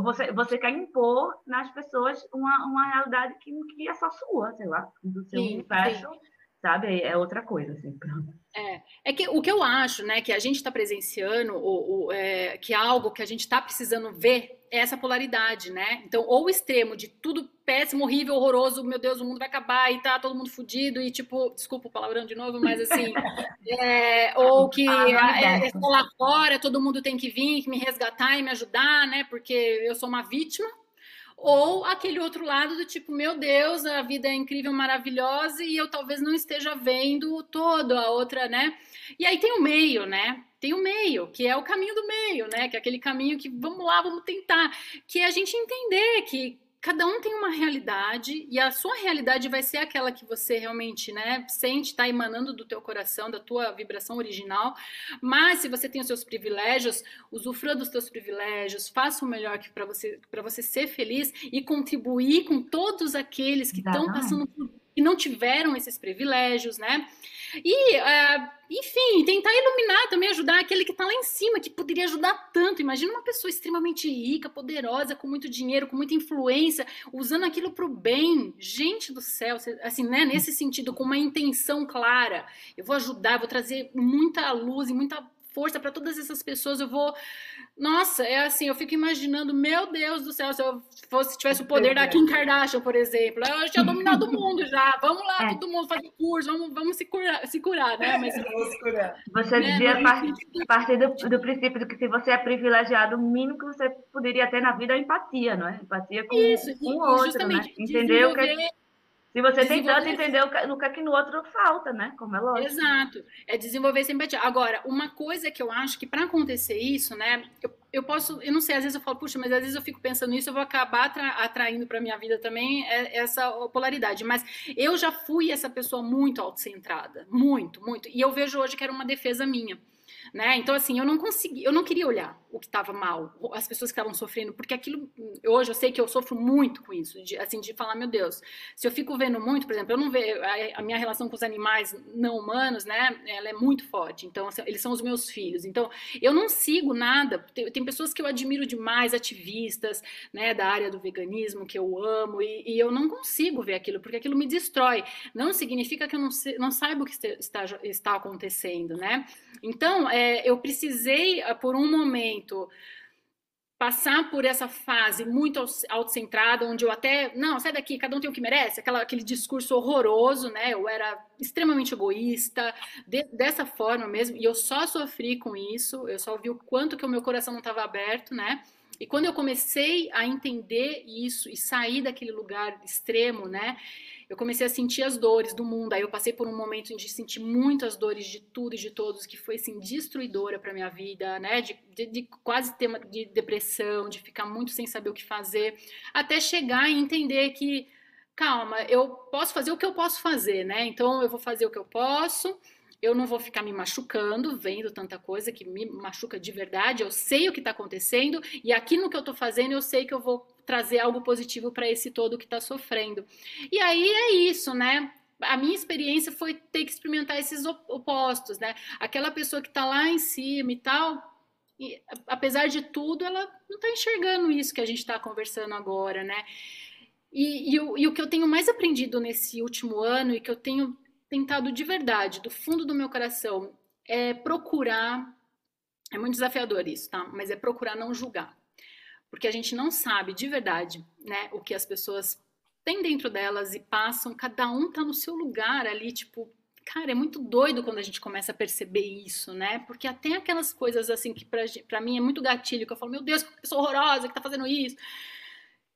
você, você quer impor nas pessoas uma, uma realidade que, que é só sua, sei lá, do seu Sim. universo. Sim sabe? É outra coisa, assim, pronto. É, é que o que eu acho, né, que a gente está presenciando, o, o é, que é algo que a gente está precisando ver é essa polaridade, né? Então, ou o extremo de tudo péssimo, horrível, horroroso, meu Deus, o mundo vai acabar e tá todo mundo fudido e tipo, desculpa o palavrão de novo, mas assim, é, ou que é, é, lá fora, todo mundo tem que vir, me resgatar e me ajudar, né? Porque eu sou uma vítima, ou aquele outro lado do tipo, meu Deus, a vida é incrível, maravilhosa e eu talvez não esteja vendo todo a outra, né? E aí tem o meio, né? Tem o meio, que é o caminho do meio, né? Que é aquele caminho que vamos lá, vamos tentar, que é a gente entender que cada um tem uma realidade e a sua realidade vai ser aquela que você realmente, né, sente, está emanando do teu coração, da tua vibração original. Mas se você tem os seus privilégios, usufrua dos teus privilégios, faça o melhor que para você para você ser feliz e contribuir com todos aqueles que estão passando por que não tiveram esses privilégios, né? E, uh, enfim, tentar iluminar também, ajudar aquele que está lá em cima, que poderia ajudar tanto. Imagina uma pessoa extremamente rica, poderosa, com muito dinheiro, com muita influência, usando aquilo para o bem. Gente do céu, assim, né? Nesse sentido, com uma intenção clara. Eu vou ajudar, vou trazer muita luz e muita força para todas essas pessoas. Eu vou nossa, é assim, eu fico imaginando, meu Deus do céu, se eu fosse, tivesse o poder da Kim Kardashian, por exemplo, eu tinha dominado o mundo já. Vamos lá, é. todo mundo fazer curso, vamos, vamos se curar, se curar, né? Mas, vamos curar. Você né? devia partir, partir do, do, princípio de que se você é privilegiado, o mínimo que você poderia ter na vida é empatia, não é? Empatia com, Isso, com o outro, né? Entender o que se você tem tanto, entender no que, é que no outro falta, né? Como é lógico. Exato. É desenvolver essa empatia. Agora, uma coisa que eu acho que para acontecer isso, né? Eu, eu, posso, eu não sei, às vezes eu falo, puxa, mas às vezes eu fico pensando nisso, eu vou acabar atra, atraindo para minha vida também é, essa polaridade. Mas eu já fui essa pessoa muito autocentrada. Muito, muito. E eu vejo hoje que era uma defesa minha né? Então, assim, eu não consegui, eu não queria olhar o que estava mal, as pessoas que estavam sofrendo, porque aquilo, hoje eu sei que eu sofro muito com isso, de, assim, de falar, meu Deus, se eu fico vendo muito, por exemplo, eu não vejo, a, a minha relação com os animais não humanos, né, ela é muito forte, então, assim, eles são os meus filhos, então, eu não sigo nada, tem, tem, pessoas que eu admiro demais, ativistas, né, da área do veganismo, que eu amo, e, e eu não consigo ver aquilo, porque aquilo me destrói, não significa que eu não, não saiba o que está, está acontecendo, né, então, é, é, eu precisei, ah, por um momento, passar por essa fase muito autocentrada, onde eu até, não, sai daqui, cada um tem o que merece, aquela, aquele discurso horroroso, né? Eu era extremamente egoísta, de, dessa forma mesmo, e eu só sofri com isso, eu só vi o quanto que o meu coração não estava aberto, né? E quando eu comecei a entender isso e sair daquele lugar extremo, né? Eu comecei a sentir as dores do mundo. Aí eu passei por um momento de sentir muitas dores de tudo e de todos, que foi assim destruidora para minha vida, né? De, de, de, quase ter uma de depressão, de ficar muito sem saber o que fazer, até chegar e entender que calma, eu posso fazer o que eu posso fazer, né? Então eu vou fazer o que eu posso eu não vou ficar me machucando, vendo tanta coisa que me machuca de verdade. Eu sei o que está acontecendo e aqui no que eu estou fazendo, eu sei que eu vou trazer algo positivo para esse todo que está sofrendo. E aí é isso, né? A minha experiência foi ter que experimentar esses opostos, né? Aquela pessoa que está lá em cima e tal, e, apesar de tudo, ela não está enxergando isso que a gente está conversando agora, né? E, e, e, o que eu tenho mais aprendido nesse último ano e que eu tenho tentado de verdade, do fundo do meu coração, é procurar. É muito desafiador isso, tá? Mas é procurar não julgar. Porque a gente não sabe de verdade, né, o que as pessoas têm dentro delas e passam, cada um tá no seu lugar ali, tipo, cara, é muito doido quando a gente começa a perceber isso, né? Porque até aquelas coisas assim que para mim é muito gatilho, que eu falo, meu Deus, que pessoa horrorosa que tá fazendo isso.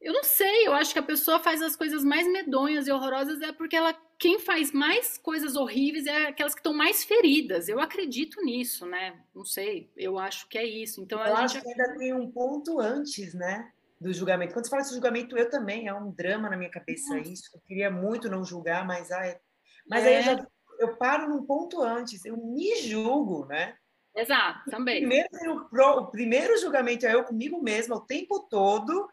Eu não sei, eu acho que a pessoa faz as coisas mais medonhas e horrorosas é porque ela quem faz mais coisas horríveis é aquelas que estão mais feridas. Eu acredito nisso, né? Não sei, eu acho que é isso. Então eu acho que ainda tem um ponto antes, né? Do julgamento. Quando você fala de julgamento, eu também, é um drama na minha cabeça Nossa. isso. Eu queria muito não julgar, mas, ai, mas é. aí eu, já, eu paro num ponto antes, eu me julgo, né? Exato, também. Primeiro, o primeiro julgamento é eu comigo mesma o tempo todo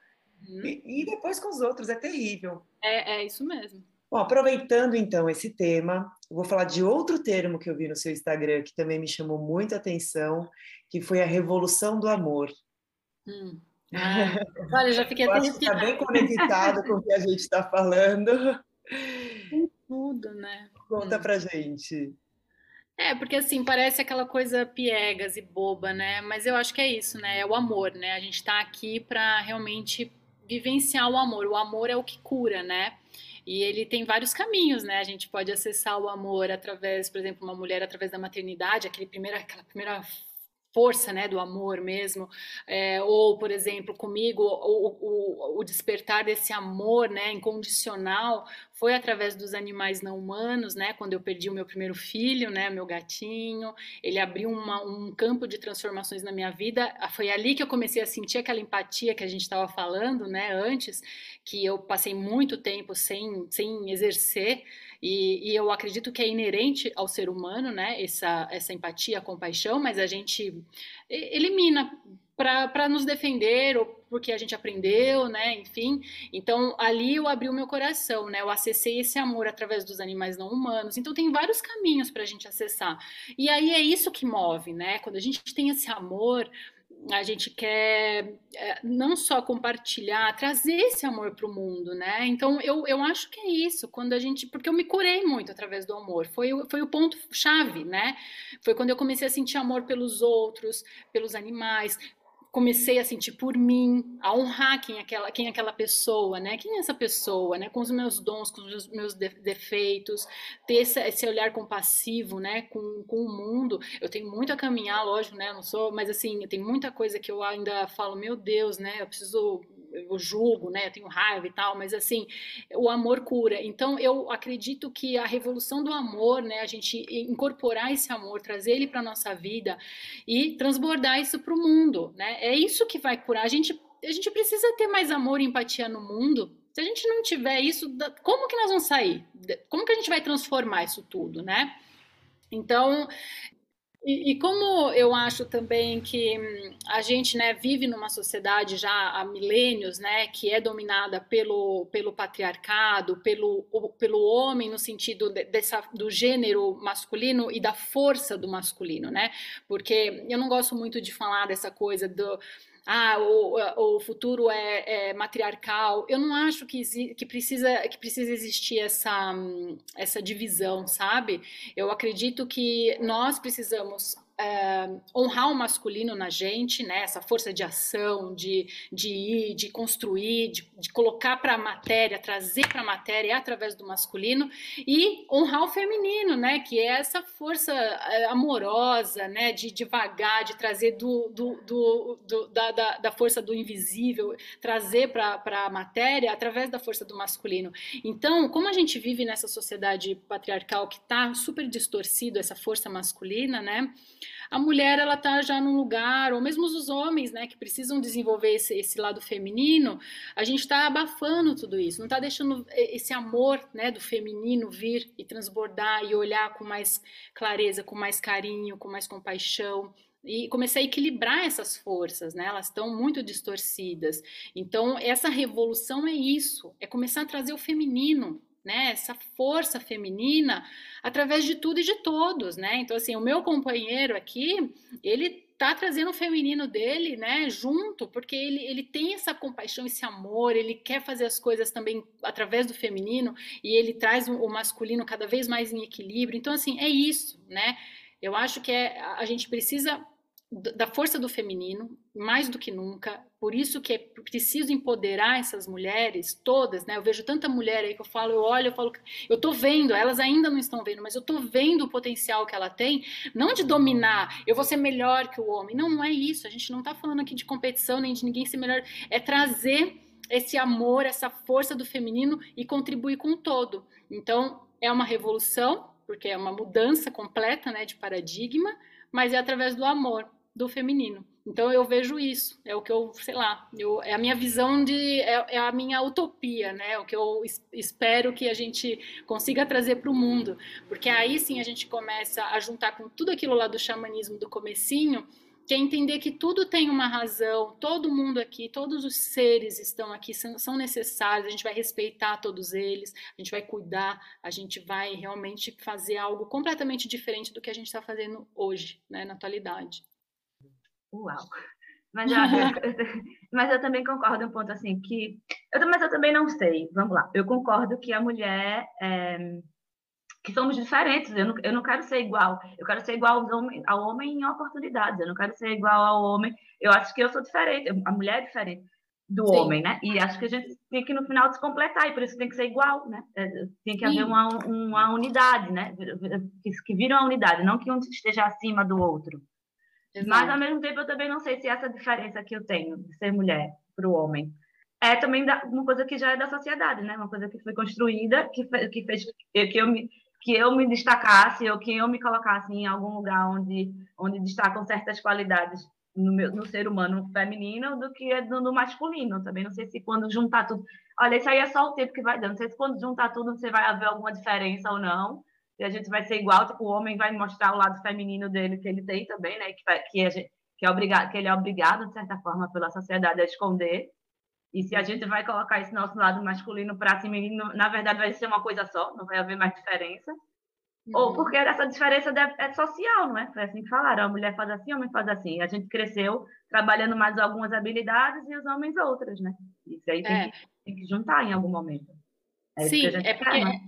uhum. e, e, depois com os outros, é terrível. É, é isso mesmo. Bom, aproveitando então esse tema, eu vou falar de outro termo que eu vi no seu Instagram que também me chamou muita atenção, que foi a revolução do amor. Hum. Ah, olha, já fiquei até Está bem conectado com o que a gente está falando. Tem tudo, né? Conta hum. pra gente. É, porque assim, parece aquela coisa piegas e boba, né? Mas eu acho que é isso, né? É o amor, né? A gente está aqui para realmente vivenciar o amor. O amor é o que cura, né? E ele tem vários caminhos, né? A gente pode acessar o amor através, por exemplo, uma mulher através da maternidade, aquele primeira, aquela primeira força né, do amor mesmo, é, ou, por exemplo, comigo, o, o, o, despertar desse amor né, incondicional foi através dos animais não humanos, né? Quando eu perdi o meu primeiro filho, né? Meu gatinho, ele abriu uma, um campo de transformações na minha vida. Foi ali que eu comecei a sentir aquela empatia que a gente estava falando, né? Antes, que eu passei muito tempo sem, sem exercer. E, e, eu acredito que é inerente ao ser humano, né? Essa, essa empatia, compaixão, mas a gente elimina para nos defender ou porque a gente aprendeu, né? Enfim, então ali eu abri o meu coração, né? Eu acessei esse amor através dos animais não humanos. Então tem vários caminhos para a gente acessar. E aí é isso que move, né? Quando a gente tem esse amor, a gente quer é, não só compartilhar, trazer esse amor para o mundo, né? Então eu, eu acho que é isso, quando a gente. Porque eu me curei muito através do amor, foi, foi o ponto-chave, né? Foi quando eu comecei a sentir amor pelos outros, pelos animais, comecei a sentir por mim, a honrar quem é aquela, quem é aquela pessoa, né? Quem é essa pessoa, né? Com os meus dons, com os meus defeitos, ter esse, esse olhar compassivo, né? Com, com o mundo. Eu tenho muito a caminhar, lógico, né? Não sou, mas assim, tem muita coisa que eu ainda falo, meu Deus, né? Eu preciso eu julgo, né? Eu tenho raiva e tal, mas assim, o amor cura. Então eu acredito que a revolução do amor, né? A gente incorporar esse amor, trazer ele para nossa vida e transbordar isso para o mundo, né? É isso que vai curar. A gente a gente precisa ter mais amor e empatia no mundo. Se a gente não tiver isso, como que nós vamos sair? Como que a gente vai transformar isso tudo, né? Então, e, e, como eu acho também que hum, a gente né, vive numa sociedade já há milênios, né, que é dominada pelo, pelo patriarcado, pelo, pelo homem no sentido de, dessa, do gênero masculino e da força do masculino, né? Porque eu não gosto muito de falar dessa coisa do ah, o, o futuro é, é, matriarcal. Eu não acho que, que, precisa, que precisa existir essa, essa divisão, sabe? Eu acredito que nós precisamos é, honrar o masculino na gente, né? Essa força de ação, de, de ir, de construir, de, de colocar para a matéria, trazer para a matéria através do masculino e honrar o feminino, né? Que é essa força é, amorosa, né? De devagar, de trazer do, do, do, do da, da, da, força do invisível, trazer para a matéria através da força do masculino. Então, como a gente vive nessa sociedade patriarcal que está super distorcido essa força masculina, né? A mulher ela tá já num lugar, ou mesmo os homens, né, que precisam desenvolver esse, esse lado feminino, a gente está abafando tudo isso, não está deixando esse amor, né, do feminino vir e transbordar e olhar com mais clareza, com mais carinho, com mais compaixão e comecei a equilibrar essas forças, né? Elas estão muito distorcidas. Então, essa revolução é isso, é começar a trazer o feminino né, essa força feminina através de tudo e de todos, né? Então assim, o meu companheiro aqui, ele tá trazendo o feminino dele, né, junto, porque ele, ele tem essa compaixão, esse amor, ele quer fazer as coisas também através do feminino e ele traz o masculino cada vez mais em equilíbrio. Então assim, é isso, né? Eu acho que é, a gente precisa da força do feminino, mais do que nunca. Por isso que é preciso empoderar essas mulheres todas, né? Eu vejo tanta mulher aí que eu falo, eu olho, eu falo, eu tô vendo, elas ainda não estão vendo, mas eu tô vendo o potencial que ela tem, não de dominar, eu vou ser melhor que o homem. Não, não é isso. A gente não tá falando aqui de competição, nem de ninguém ser melhor, é trazer esse amor, essa força do feminino e contribuir com o todo. Então, é uma revolução, porque é uma mudança completa, né, de paradigma, mas é através do amor do feminino. Então eu vejo isso, é o que eu, sei lá, eu, é a minha visão de, é, é a minha utopia, né? O que eu es, espero que a gente consiga trazer para o mundo, porque aí sim a gente começa a juntar com tudo aquilo lá do xamanismo do comecinho, que é entender que tudo tem uma razão, todo mundo aqui, todos os seres estão aqui, são, são necessários, a gente vai respeitar todos eles, a gente vai cuidar, a gente vai realmente fazer algo completamente diferente do que a gente está fazendo hoje, né, na atualidade. Uau! Mas eu, mas eu também concordo um ponto assim, que. Eu, mas eu também não sei, vamos lá. Eu concordo que a mulher. É, que somos diferentes, eu não, eu não quero ser igual. Eu quero ser igual ao homem, ao homem em oportunidades, eu não quero ser igual ao homem. Eu acho que eu sou diferente, a mulher é diferente do Sim. homem, né? E acho que a gente tem que no final se completar, e por isso tem que ser igual, né? É, tem que haver uma, uma unidade, né? Que, que vira uma unidade, não que um esteja acima do outro. Exato. Mas, ao mesmo tempo, eu também não sei se essa diferença que eu tenho de ser mulher para o homem é também da, uma coisa que já é da sociedade, né? Uma coisa que foi construída, que, que fez que eu me que eu me destacasse ou que eu me colocasse em algum lugar onde onde destacam certas qualidades no, meu, no ser humano feminino do que no, no, masculino também. Não sei se quando juntar tudo. Olha, isso aí é só o tempo que vai dando. Não sei se quando juntar tudo você vai haver alguma diferença ou não. Se a gente vai ser igual, tipo, o homem vai mostrar o lado feminino dele que ele tem também, né? Que, que, a gente, que, é obrigado, que ele é obrigado, de certa forma, pela sociedade a esconder. E se a gente vai colocar esse nosso lado masculino para cima, na verdade vai ser uma coisa só, não vai haver mais diferença. Uhum. Ou porque essa diferença é social, não é? Foi assim que falaram, a mulher faz assim, o homem faz assim. A gente cresceu trabalhando mais algumas habilidades e os homens outras, né? Isso aí tem, é. que, tem que, juntar em algum momento. É Sim, é porque... Quer, né?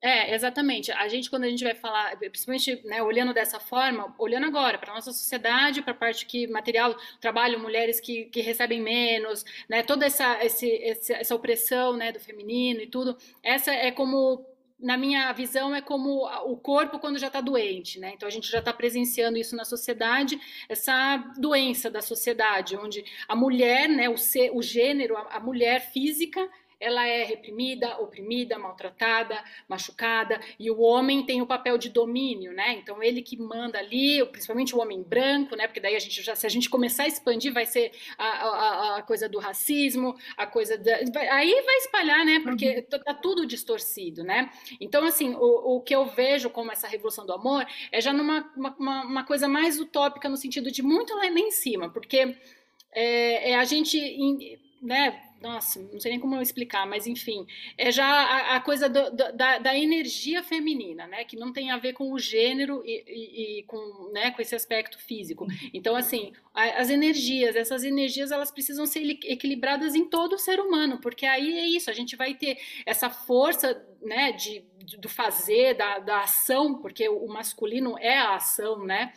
É, exatamente. A gente, quando a gente vai falar, principalmente né, olhando dessa forma, olhando agora para a nossa sociedade, para a parte que material, trabalho, mulheres que, que recebem menos, né, toda essa, esse, essa opressão né, do feminino e tudo, essa é como na minha visão, é como o corpo quando já está doente, né? Então a gente já está presenciando isso na sociedade, essa doença da sociedade, onde a mulher, né, o, ser, o gênero, a, a mulher física ela é reprimida, oprimida, maltratada, machucada, e o homem tem o papel de domínio, né? Então ele que manda ali, principalmente o homem branco, né? Porque daí a gente já, se a gente começar a expandir, vai ser a, a, a coisa do racismo, a coisa da, vai, aí vai espalhar, né? Porque uhum. tá, tá tudo distorcido, né? Então assim, o, o que eu vejo como essa revolução do amor é já numa uma, uma coisa mais utópica no sentido de muito lá em cima, porque é, é a gente né, nossa, não sei nem como explicar, mas enfim, é já a, a coisa do, da, da, energia feminina, né, que não tem a ver com o gênero e, e, e, com, né, com esse aspecto físico. Então, assim, a, as energias, essas energias, elas precisam ser equilibradas em todo o ser humano, porque aí é isso, a gente vai ter essa força, né, de, do fazer, da, da ação, porque o masculino é a ação, né,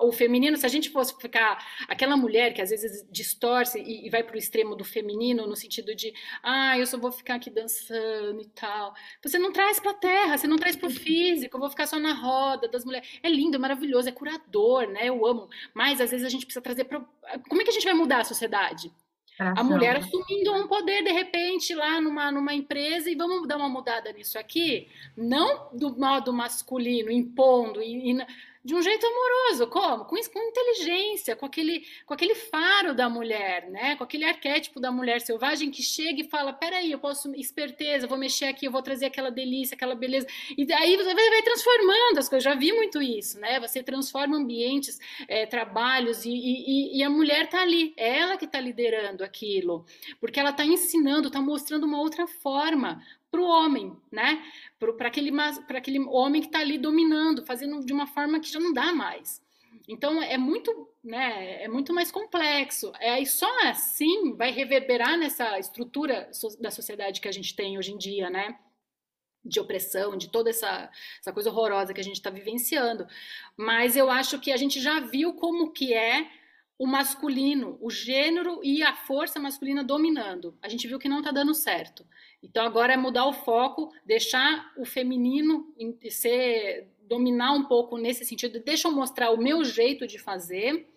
o feminino, se a gente fosse ficar aquela mulher que às vezes distorce e, e vai para o extremo do feminino, no sentido de, ah, eu só vou ficar aqui dançando e tal. Você não traz para a terra, você não traz para o físico, eu vou ficar só na roda das mulheres. É lindo, é maravilhoso, é curador, né? Eu amo. Mas às vezes a gente precisa trazer para. Como é que a gente vai mudar a sociedade? A mulher assumindo um poder de repente lá numa, numa empresa e vamos dar uma mudada nisso aqui, não do modo masculino, impondo, e, e de um jeito amoroso, como? Com, com inteligência, com aquele, com aquele faro da mulher, né? Com aquele arquétipo da mulher selvagem que chega e fala: peraí, eu posso, esperteza, vou mexer aqui, eu vou trazer aquela delícia, aquela beleza. E aí você vai, vai transformando as coisas. Já vi muito isso, né? Você transforma ambientes, é, trabalhos, e, e, e, a mulher tá ali, é ela que tá liderando aquilo, porque ela tá ensinando, tá mostrando uma outra forma para o homem, né? Para aquele, aquele homem que está ali dominando, fazendo de uma forma que já não dá mais. Então é muito, né, é muito mais complexo. É, e só assim vai reverberar nessa estrutura da sociedade que a gente tem hoje em dia, né? De opressão, de toda essa, essa coisa horrorosa que a gente está vivenciando. Mas eu acho que a gente já viu como que é o masculino, o gênero e a força masculina dominando. A gente viu que não está dando certo. Então agora é mudar o foco, deixar o feminino ser dominar um pouco nesse sentido, deixa eu mostrar o meu jeito de fazer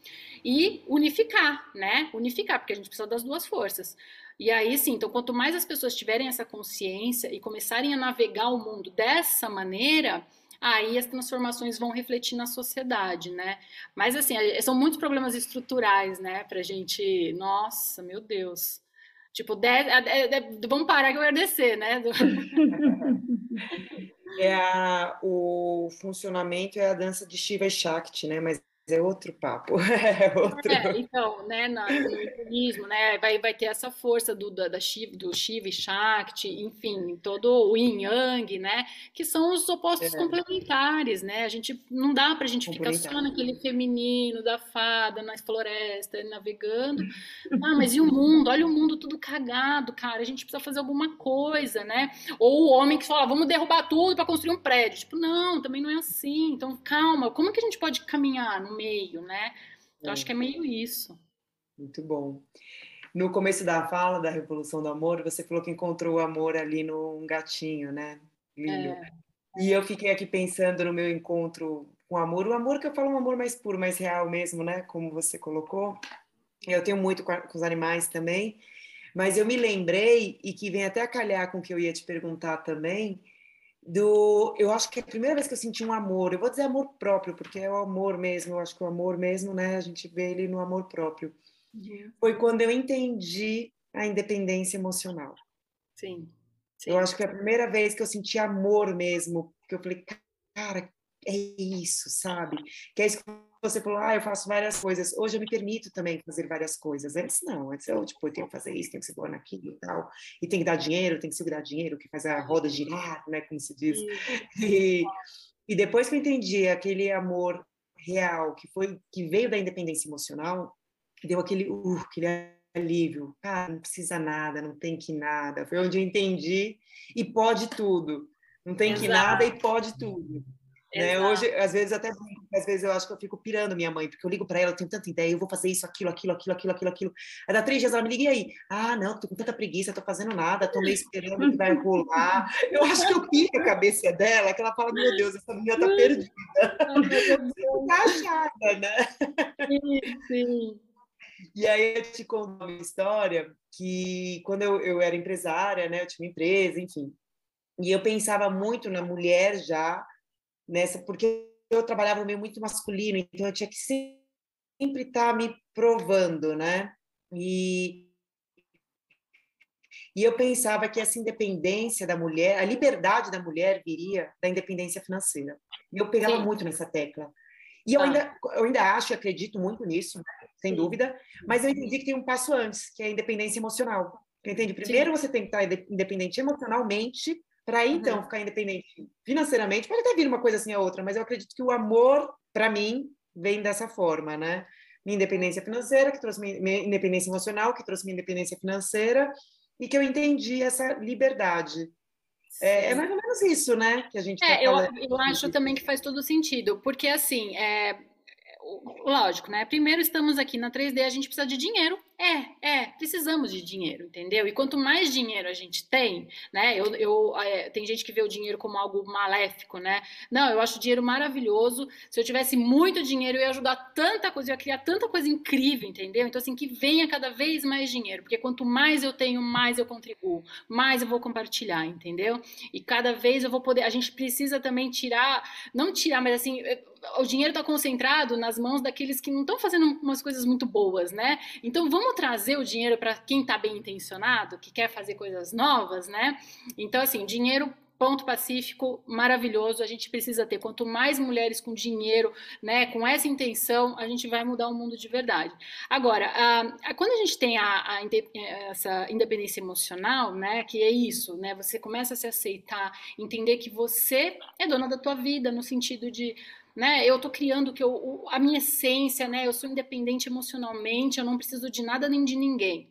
e unificar, né? Unificar, porque a gente precisa das duas forças. E aí sim, então quanto mais as pessoas tiverem essa consciência e começarem a navegar o mundo dessa maneira, aí as transformações vão refletir na sociedade, né? Mas assim, são muitos problemas estruturais, né, pra gente, nossa, meu Deus. Tipo, de, de, de, vamos parar que eu descer, né? É a, o funcionamento é a dança de Shiva e Shakti, né? Mas é outro papo. É outro... É, então, né, no hinduísmo, né, vai, vai ter essa força do, da, da Shiva, do Shiva e Shakti, enfim, todo o Yin Yang, né, que são os opostos é. complementares, né, a gente, não dá pra gente ficar só naquele feminino da fada, na floresta, navegando, ah, mas e o mundo? Olha o mundo tudo cagado, cara, a gente precisa fazer alguma coisa, né, ou o homem que fala, vamos derrubar tudo para construir um prédio, tipo, não, também não é assim, então calma, como que a gente pode caminhar no meio, né? Então, é. acho que é meio isso. Muito bom. No começo da fala da Revolução do Amor, você falou que encontrou o amor ali num gatinho, né? Lindo. É. E eu fiquei aqui pensando no meu encontro com o amor, o amor que eu falo um amor mais puro, mais real mesmo, né? Como você colocou. Eu tenho muito com os animais também, Mas eu me lembrei, e que vem até a calhar com o que eu ia te perguntar também, do. Eu acho que é a primeira vez que eu senti um amor, eu vou dizer amor próprio, porque é o amor mesmo, eu acho que o amor mesmo, né? A gente vê ele no amor próprio. Uhum. Foi quando eu entendi a independência emocional. Sim. Sim. Eu acho que foi a primeira vez que eu senti amor mesmo, que eu falei, cara, é isso, sabe? Que é isso que você falou, ah, eu faço várias coisas. Hoje eu me permito também fazer várias coisas. Antes não, antes eu, tipo, eu tenho que fazer isso, tenho que ser boa naquilo e tal. E tem que dar dinheiro, tem que segurar dinheiro, que faz a roda girar, né, como se diz. E, e depois que eu entendi aquele amor real, que foi, que veio da independência emocional, deu aquele, uh, aquele alívio. Cara, não precisa nada, não tem que nada. Foi onde eu entendi e pode tudo. Não tem Exato. que nada e pode tudo. Né? Hoje, às vezes, até às vezes eu acho que eu fico pirando minha mãe, porque eu ligo para ela, eu tenho tanta ideia, eu vou fazer isso, aquilo, aquilo, aquilo, aquilo, aquilo, aquilo. Aí dá três dias ela me liga e aí, ah, não, tô com tanta preguiça, tô fazendo nada, tô meio esperando que vai rolar. Eu acho que eu pico a cabeça dela, que ela fala, meu Deus, essa menina tá perdida. tá achada, né? Sim, sim. E aí eu te conto uma história que quando eu, eu era empresária, né, eu tinha uma empresa, enfim, e eu pensava muito na mulher já nessa, porque eu trabalhava no meio muito masculino, então eu tinha que sempre estar tá me provando, né? E, e eu pensava que essa independência da mulher, a liberdade da mulher viria da independência financeira. E eu pegava Sim. muito nessa tecla. E eu, ah. ainda, eu ainda acho e acredito muito nisso, sem Sim. dúvida, mas eu entendi que tem um passo antes, que é a independência emocional. Entende? Primeiro Sim. você tem que estar independente emocionalmente para então uhum. ficar independente financeiramente, pode até vir uma coisa assim a outra, mas eu acredito que o amor, para mim, vem dessa forma, né? Minha independência financeira, que trouxe minha independência emocional, que trouxe minha independência financeira, e que eu entendi essa liberdade. É, é, mais ou menos isso, né? Que a gente é, tá eu, eu acho também que faz todo sentido, porque assim, é, lógico, né? Primeiro estamos aqui na 3D, a gente precisa de dinheiro é, é, precisamos de dinheiro, entendeu? E quanto mais dinheiro a gente tem, né? Eu, eu é, tem gente que vê o dinheiro como algo maléfico, né? Não, eu acho o dinheiro maravilhoso. Se eu tivesse muito dinheiro, eu ia ajudar tanta coisa, eu ia criar tanta coisa incrível, entendeu? Então, assim, que venha cada vez mais dinheiro, porque quanto mais eu tenho, mais eu contribuo, mais eu vou compartilhar, entendeu? E cada vez eu vou poder. A gente precisa também tirar, não tirar, mas assim, o dinheiro está concentrado nas mãos daqueles que não estão fazendo umas coisas muito boas, né? Então, vamos trazer o dinheiro para quem está bem intencionado, que quer fazer coisas novas, né? Então, assim, dinheiro ponto pacífico maravilhoso. A gente precisa ter quanto mais mulheres com dinheiro, né, com essa intenção, a gente vai mudar o mundo de verdade. Agora, a, a, quando a gente tem a, a, essa independência emocional, né, que é isso, né, você começa a se aceitar, entender que você é dona da tua vida no sentido de né? Eu estou criando que eu, a minha essência, né? Eu sou independente emocionalmente, eu não preciso de nada nem de ninguém.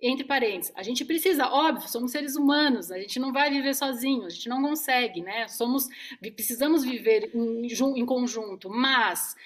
Entre parênteses, a gente precisa, óbvio, somos seres humanos, a gente não vai viver sozinho, a gente não consegue, né? Somos, precisamos viver em, em conjunto, mas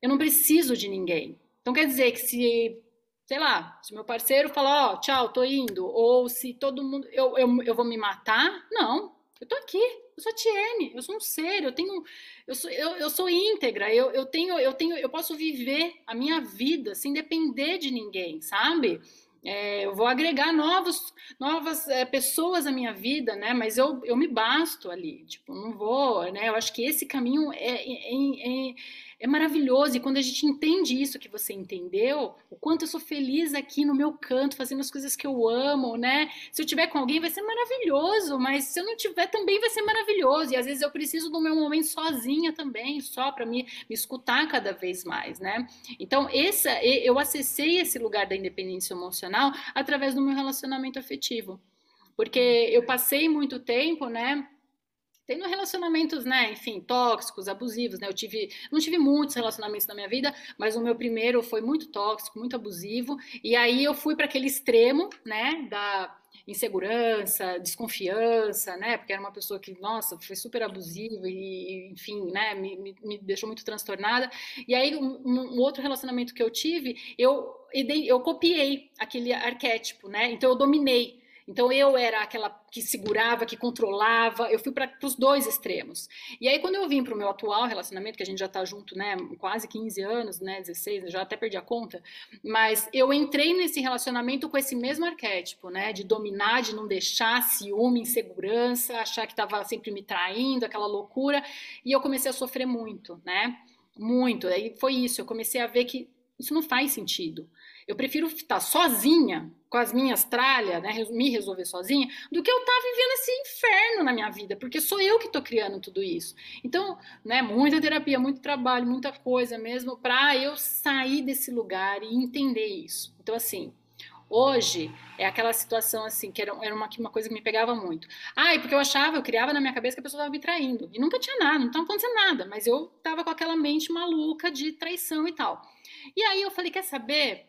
eu não preciso de ninguém. Então quer dizer que se sei lá, se meu parceiro falar, ó, oh, tchau, tô indo, ou se todo mundo, eu, eu, eu vou me matar, não, eu tô aqui, eu sou Tiene, eu sou um ser, eu tenho, eu sou, eu, eu sou íntegra, eu, eu tenho, eu tenho, eu posso viver a minha vida sem depender de ninguém, sabe? É, eu vou agregar novos, novas é, pessoas à minha vida, né? Mas eu, eu me basto ali, tipo, não vou, né? Eu acho que esse caminho é, é, é maravilhoso. E quando a gente entende isso que você entendeu, o quanto eu sou feliz aqui no meu canto, fazendo as coisas que eu amo, né? Se eu tiver com alguém, vai ser maravilhoso, mas se eu não tiver, também vai ser maravilhoso. E às vezes eu preciso do meu momento sozinha também, só para me, me escutar cada vez mais, né? Então, essa, eu acessei esse lugar da independência emocional através do meu relacionamento afetivo. Porque eu passei muito tempo, né? Tendo relacionamentos, né, enfim, tóxicos, abusivos, né? Eu tive, não tive muitos relacionamentos na minha vida, mas o meu primeiro foi muito tóxico, muito abusivo, e aí eu fui para aquele extremo, né, da insegurança, desconfiança, né? Porque era uma pessoa que, nossa, foi super abusiva e, enfim, né? Me, me, me deixou muito transtornada. E aí, um, um, outro relacionamento que eu tive, eu, eu copiei aquele arquétipo, né? Então, eu dominei. Então eu era aquela que segurava, que controlava, eu fui para os dois extremos. E aí quando eu vim para o meu atual relacionamento, que a gente já está junto, né, quase 15 anos, né, 16, já até perdi a conta, mas eu entrei nesse relacionamento com esse mesmo arquétipo, né, de dominar, de não deixar ciúme, insegurança, achar que estava sempre me traindo, aquela loucura, e eu comecei a sofrer muito, né? Muito. Aí foi isso, eu comecei a ver que isso não faz sentido. Eu prefiro estar sozinha, com as minhas tralhas, né, me resolver sozinha, do que eu estar vivendo esse inferno na minha vida, porque sou eu que estou criando tudo isso. Então, né, muita terapia, muito trabalho, muita coisa mesmo, para eu sair desse lugar e entender isso. Então, assim, Hoje é aquela situação assim, que era, era uma, uma coisa que me pegava muito. E porque eu achava, eu criava na minha cabeça que a pessoa estava me traindo. E nunca tinha nada, não estava acontecendo nada, mas eu estava com aquela mente maluca de traição e tal. E aí eu falei, quer saber?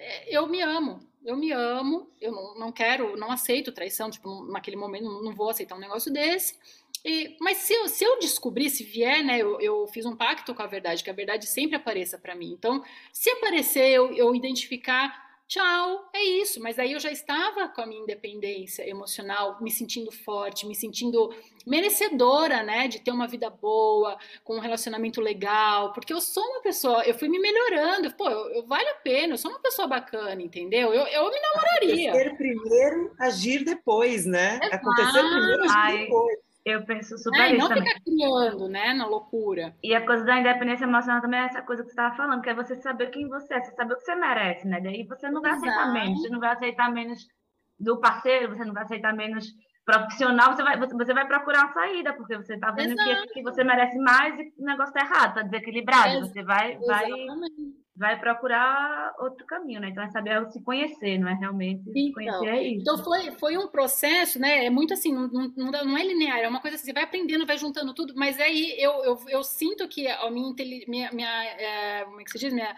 É, eu me amo, eu me amo, eu não, não quero, não aceito traição, tipo, naquele momento não, vou aceitar um negócio desse. E, mas se eu, se eu descobrir, se vier, né, eu, eu, fiz um pacto com a verdade, que a verdade sempre apareça para mim. Então, se aparecer, eu, eu identificar tchau, é isso. Mas aí eu já estava com a minha independência emocional, me sentindo forte, me sentindo merecedora, né, de ter uma vida boa, com um relacionamento legal, porque eu sou uma pessoa, eu fui me melhorando, pô, eu, eu vale a pena, eu sou uma pessoa bacana, entendeu? Eu, eu me namoraria. Acontecer primeiro, agir depois, né? Exato. Acontecer primeiro, agir Ai. depois. Eu penso super é, isso não também. ficar criando, né, na loucura. E a coisa da independência emocional também é essa coisa que você estava falando, que é você saber quem você é, você saber o que você merece, né? Daí você não vai Exato. aceitar menos, você não vai aceitar menos do parceiro, você não vai aceitar menos profissional, você vai, você vai procurar uma saída, porque você está vendo que, que, você merece mais e o negócio está errado, está desequilibrado. Você vai, vai, vai procurar outro caminho, né? Então é saber se conhecer, não é realmente se então, conhecer é isso. Então foi, foi um processo, né? É muito assim, não, não, não é linear, é uma coisa assim, você vai aprendendo, vai juntando tudo, mas aí eu, eu, eu sinto que a minha, minha, minha é, como é que se diz? Minha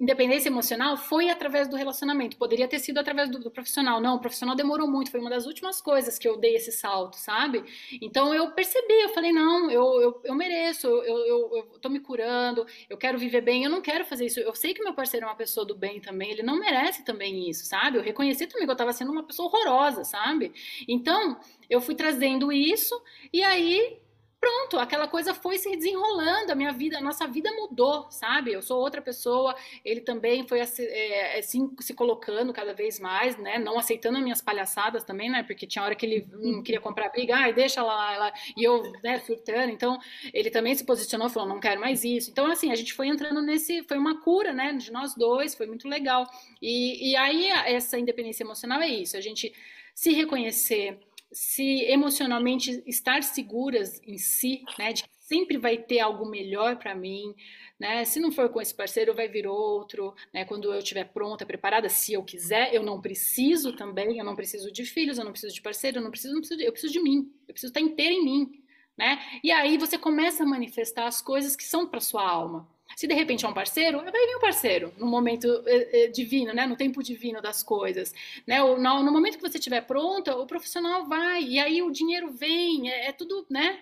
independência emocional foi através do relacionamento. Poderia ter sido através do, do, profissional. Não, o profissional demorou muito. Foi uma das últimas coisas que eu dei esse salto, sabe? Então eu percebi, eu falei, não, eu, eu, eu mereço, eu, eu, eu tô me curando, eu quero viver bem, eu não quero fazer isso. Eu sei que meu parceiro é uma pessoa do bem também, ele não merece também isso, sabe? Eu reconheci também que eu tava sendo uma pessoa horrorosa, sabe? Então, eu fui trazendo isso, e aí pronto, aquela coisa foi se desenrolando, a minha vida, a nossa vida mudou, sabe? Eu sou outra pessoa, ele também foi é, assim se colocando cada vez mais, né? Não aceitando as minhas palhaçadas também, né? Porque tinha hora que ele não queria comprar briga, ai, deixa lá, lá, e eu, né, surtando. Então, ele também se posicionou, falou, não quero mais isso. Então, assim, a gente foi entrando nesse, foi uma cura, né, de nós dois, foi muito legal. E, e aí, essa independência emocional é isso, a gente se reconhecer, se emocionalmente estar seguras em si, né, de que sempre vai ter algo melhor para mim, né? Se não for com esse parceiro, vai vir outro, né? Quando eu estiver pronta, preparada, se eu quiser, eu não preciso também, eu não preciso de filhos, eu não preciso de parceiro, eu não preciso, não preciso de, eu preciso de mim, eu preciso estar inteira em mim, né? E aí você começa a manifestar as coisas que são para sua alma. Se de repente é um parceiro, vai vir um parceiro no momento eh, eh, divino, né? No tempo divino das coisas, né? No, momento que você estiver pronta, o profissional vai e aí o dinheiro vem, é, é tudo, né?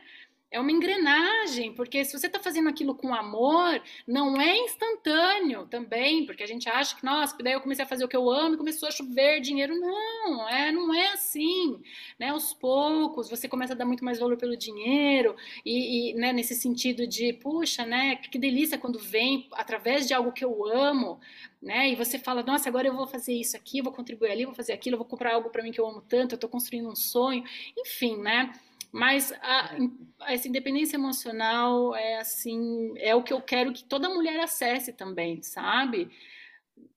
É uma engrenagem, porque se você está fazendo aquilo com amor, não é instantâneo também, porque a gente acha que, nossa, daí eu comecei a fazer o que eu amo e começou a chover dinheiro. Não, é, não é assim. Né? Aos poucos, você começa a dar muito mais valor pelo dinheiro, e, e né, nesse sentido de, puxa, né, que delícia quando vem através de algo que eu amo, né? E você fala, nossa, agora eu vou fazer isso aqui, vou contribuir ali, vou fazer aquilo, vou comprar algo para mim que eu amo tanto, eu estou construindo um sonho, enfim, né? Mas a, essa independência emocional é assim, é o que eu quero que toda mulher acesse também, sabe?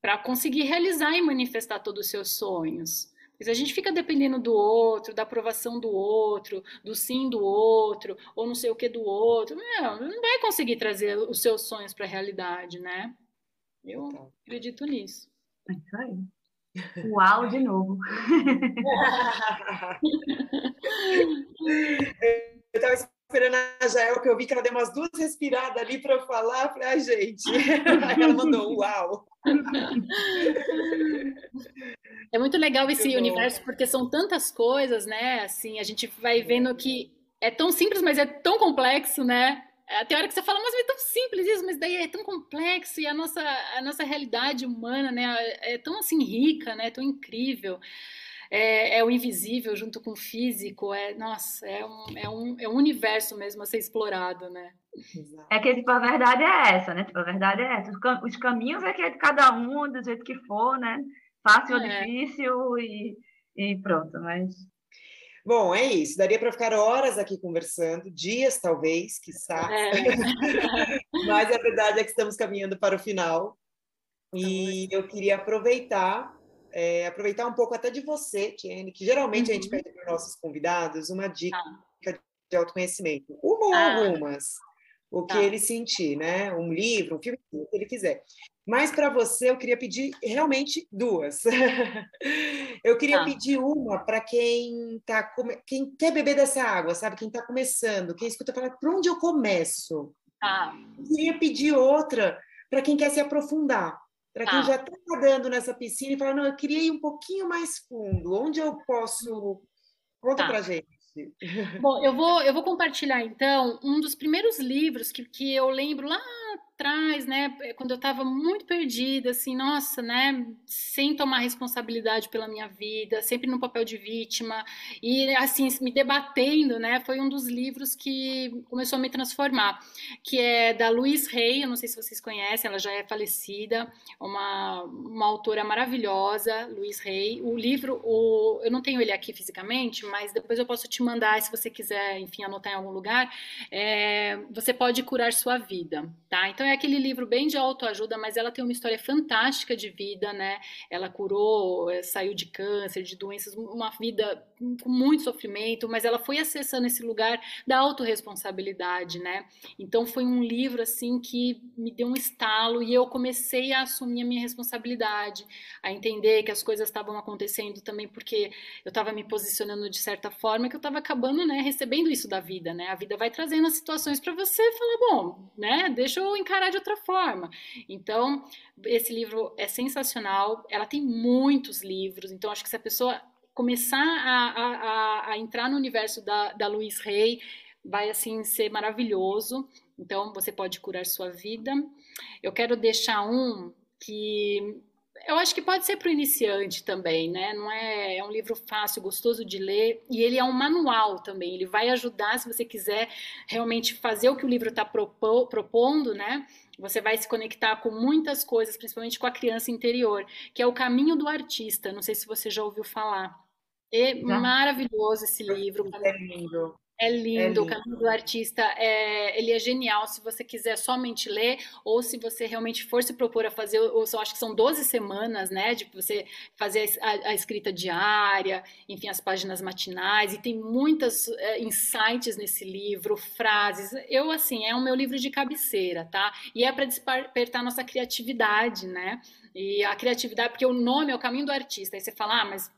Para conseguir realizar e manifestar todos os seus sonhos. Porque se a gente fica dependendo do outro, da aprovação do outro, do sim do outro, ou não sei o que do outro, não, não vai conseguir trazer os seus sonhos para a realidade, né? Eu acredito nisso. É isso aí. Uau, de novo. eu estava esperando a Jael, que eu vi que ela deu umas duas respiradas ali para eu falar. Falei, ai, gente. Aí ela mandou, uau. É muito legal esse muito universo, porque são tantas coisas, né? Assim, a gente vai vendo que é tão simples, mas é tão complexo, né? É, tem hora que você fala, mas é tão simples isso, mas daí é tão complexo e a nossa, a nossa realidade humana, né, é tão assim rica, né, tão incrível. é, é, o invisível junto com o físico, é, nossa, é um, é um, é um universo mesmo a ser explorado, né? É que, tipo, a verdade é essa, né? Tipo, a verdade é essa. Os caminhos é que é de cada um, do jeito que for, né? Fácil ou é. difícil e, e pronto, mas... Bom, é isso. Daria para ficar horas aqui conversando, dias talvez, quiçá. É. mas a verdade é que estamos caminhando para o final. E eu queria aproveitar, é, aproveitar um pouco até de você, Tiene, que geralmente uhum. a gente uhum. pede para os nossos convidados uma dica ah. de autoconhecimento. Uma ou ah. algumas o que tá. ele sentir, né? Um livro, um filme, o que ele quiser. Mas para você, eu queria pedir realmente duas. eu queria tá. pedir uma para quem tá come... quem quer beber dessa água, sabe? Quem está começando, quem escuta falar, por onde eu começo? Tá. Eu queria pedir outra para quem quer se aprofundar. Para quem tá. já está nadando nessa piscina e fala, não, eu queria ir um pouquinho mais fundo. Onde eu posso? Conta tá. para gente. Bom, eu vou, eu vou compartilhar então um dos primeiros livros que, que eu lembro lá atrás, né, é, quando eu estava muito perdida, assim, nossa, né, sem tomar responsabilidade pela minha vida, sempre no papel de vítima e assim me debatendo, né, foi um dos livros que começou a me transformar, que é da Louise Hay, eu não sei se vocês conhecem, ela já é falecida, uma, uma autora maravilhosa, Louise Hay. O livro, o, eu não tenho ele aqui fisicamente, mas depois eu posso te mandar, se você quiser, enfim, anotar em algum lugar. É, você pode curar sua vida, tá? Então é aquele livro bem de autoajuda, mas ela tem uma história fantástica de vida, né? Ela curou, eh, saiu de câncer, de doenças, uma vida com muito sofrimento, mas ela foi acessando esse lugar da autorresponsabilidade, né? Então foi um livro assim que me deu um estalo e eu comecei a assumir a minha responsabilidade, a entender que as coisas estavam acontecendo também porque eu estava me posicionando de certa forma que eu estava acabando, né, recebendo isso da vida, né? A vida vai trazendo as situações para você falar, bom, né, deixa eu encarar de outra forma. Então, esse livro é sensacional. Ela tem muitos livros, então acho que se a pessoa começar a, a, a entrar no universo da, da Luiz Rey, vai assim ser maravilhoso. Então, você pode curar sua vida. Eu quero deixar um que eu acho que pode ser para o iniciante também, né? Não é, é um livro fácil, gostoso de ler e ele é um manual também. Ele vai ajudar se você quiser realmente fazer o que o livro está propondo, né? Você vai se conectar com muitas coisas, principalmente com a criança interior, que é o caminho do artista. Não sei se você já ouviu falar. É já. maravilhoso esse livro. É lindo. É lindo, é lindo, o caminho do artista é, ele é genial se você quiser somente ler ou se você realmente for se propor a fazer, eu só acho que são 12 semanas, né, de você fazer a, a escrita diária, enfim, as páginas matinais, e tem muitas é, insights nesse livro, frases. Eu, assim, é o meu livro de cabeceira, tá? E é para despertar nossa criatividade, né? E a criatividade, porque o nome é o caminho do artista. Aí você fala, ah, mas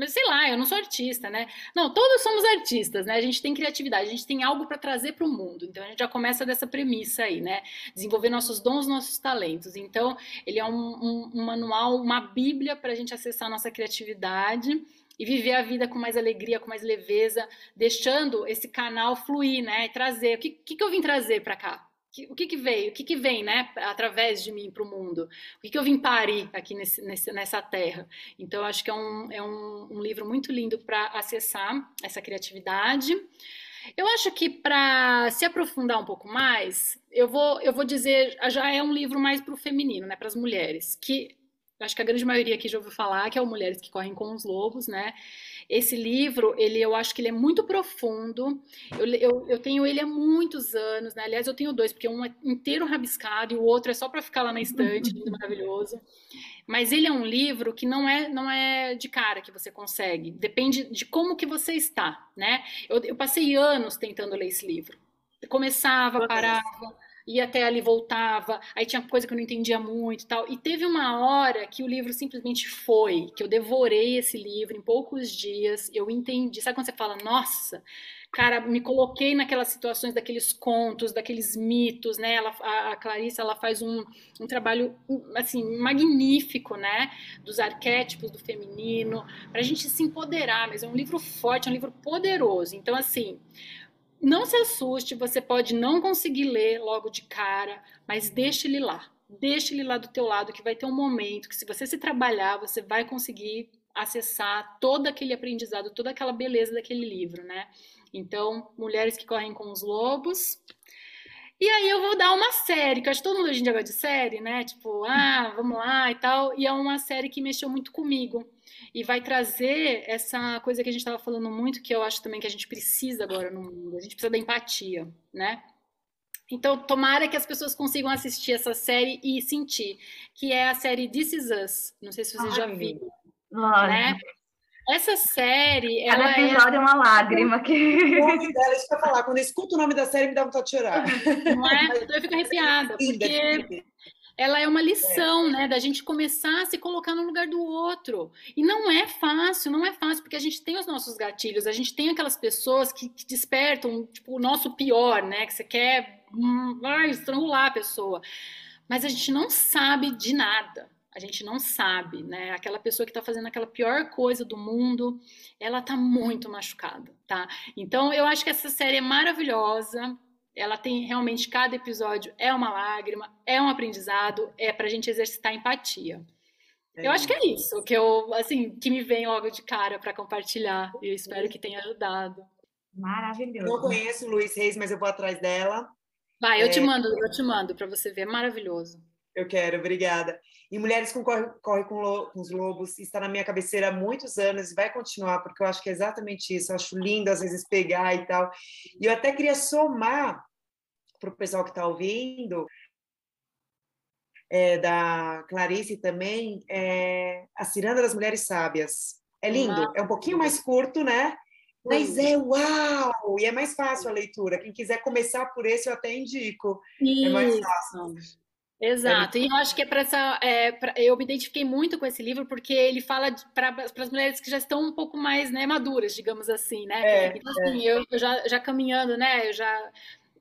mas sei lá, eu não sou artista, né? Não, todos somos artistas, né? A gente tem criatividade, a gente tem algo para trazer para o mundo. Então a gente já começa dessa premissa aí, né? Desenvolver nossos dons, nossos talentos. Então ele é um, um, um manual, uma bíblia para a gente acessar a nossa criatividade e viver a vida com mais alegria, com mais leveza, deixando esse canal fluir, né? E trazer. O que, que, que eu vim trazer para cá? O que, que veio, o que, que vem, né, através de mim para o mundo? O que, que eu vim parir aqui nesse, nesse, nessa terra? Então, acho que é um, é um, um livro muito lindo para acessar essa criatividade. Eu acho que para se aprofundar um pouco mais, eu vou, eu vou dizer, já é um livro mais para o feminino, né, para as mulheres, que acho que a grande maioria aqui já ouviu falar, que é o Mulheres que Correm com os Lobos, né? Esse livro, ele, eu acho que ele é muito profundo. Eu, eu, eu, tenho ele há muitos anos, né? Aliás, eu tenho dois, porque um é inteiro rabiscado e o outro é só para ficar lá na estante, lindo, maravilhoso. Mas ele é um livro que não é, não é de cara que você consegue. Depende de como que você está, né? Eu, eu passei anos tentando ler esse livro. começava, parava ia até ali, voltava, aí tinha coisa que eu não entendia muito e tal. E teve uma hora que o livro simplesmente foi, que eu devorei esse livro em poucos dias, eu entendi. Sabe quando você fala, nossa, cara, me coloquei naquelas situações daqueles contos, daqueles mitos, né? Ela, a, a Clarice, ela faz um, um trabalho, assim, magnífico, né? Dos arquétipos do feminino, para a gente se empoderar, mas é um livro forte, é um livro poderoso. Então, assim, não se assuste, você pode não conseguir ler logo de cara, mas deixe ele lá. Deixe ele lá do teu lado, que vai ter um momento que se você se trabalhar, você vai conseguir acessar todo aquele aprendizado, toda aquela beleza daquele livro, né? Então, Mulheres que Correm com os Lobos. E aí eu vou dar uma série, que eu acho que todo mundo hoje em dia gosta de série, né? Tipo, ah, vamos lá e tal. E é uma série que mexeu muito comigo. E vai trazer essa coisa que a gente estava falando muito, que eu acho também que a gente precisa agora no mundo. A gente precisa da empatia, né? Então, tomara que as pessoas consigam assistir essa série e sentir, que é a série This Is Us. Não sei se vocês Ai, já viram. Né? Essa série. Cada ela é episódio é... uma lágrima. Que... O nome dela, isso que eu falar. Quando eu escuto o nome da série, me dá vontade de chorar. Não é? Então eu fico arrepiada, porque ela é uma lição, é. né, da gente começar a se colocar no lugar do outro. E não é fácil, não é fácil, porque a gente tem os nossos gatilhos, a gente tem aquelas pessoas que, que despertam, tipo, o nosso pior, né, que você quer hum, ai, estrangular a pessoa. Mas a gente não sabe de nada. A gente não sabe, né? Aquela pessoa que está fazendo aquela pior coisa do mundo, ela está muito machucada, tá? Então, eu acho que essa série é maravilhosa ela tem realmente cada episódio é uma lágrima, é um aprendizado, é para a gente exercitar empatia. É eu acho que é isso que eu assim que me vem logo de cara para compartilhar e eu espero que tenha ajudado. Maravilhoso. Não conheço Luiz Reis, mas eu vou atrás dela. Vai, eu é... te mando, eu te mando para você ver, maravilhoso. Eu quero, obrigada. E Mulheres com Corre, Corre com, Lo, com, os Lobos está na minha cabeceira há muitos anos e vai continuar, porque eu acho que é exatamente isso. Eu acho lindo, às vezes, pegar e tal. E eu até queria somar para o pessoal que está ouvindo, é, da Clarice também, é, A Ciranda das Mulheres Sábias. É lindo, é um pouquinho mais curto, né? Mas é uau! E é mais fácil a leitura. Quem quiser começar por esse, eu até indico. Isso. É mais fácil. Exato, e eu acho que é para essa. É, pra, eu me identifiquei muito com esse livro porque ele fala para as mulheres que já estão um pouco mais né, maduras, digamos assim, né? É, então, assim, é. eu, eu já, já caminhando, né? Eu já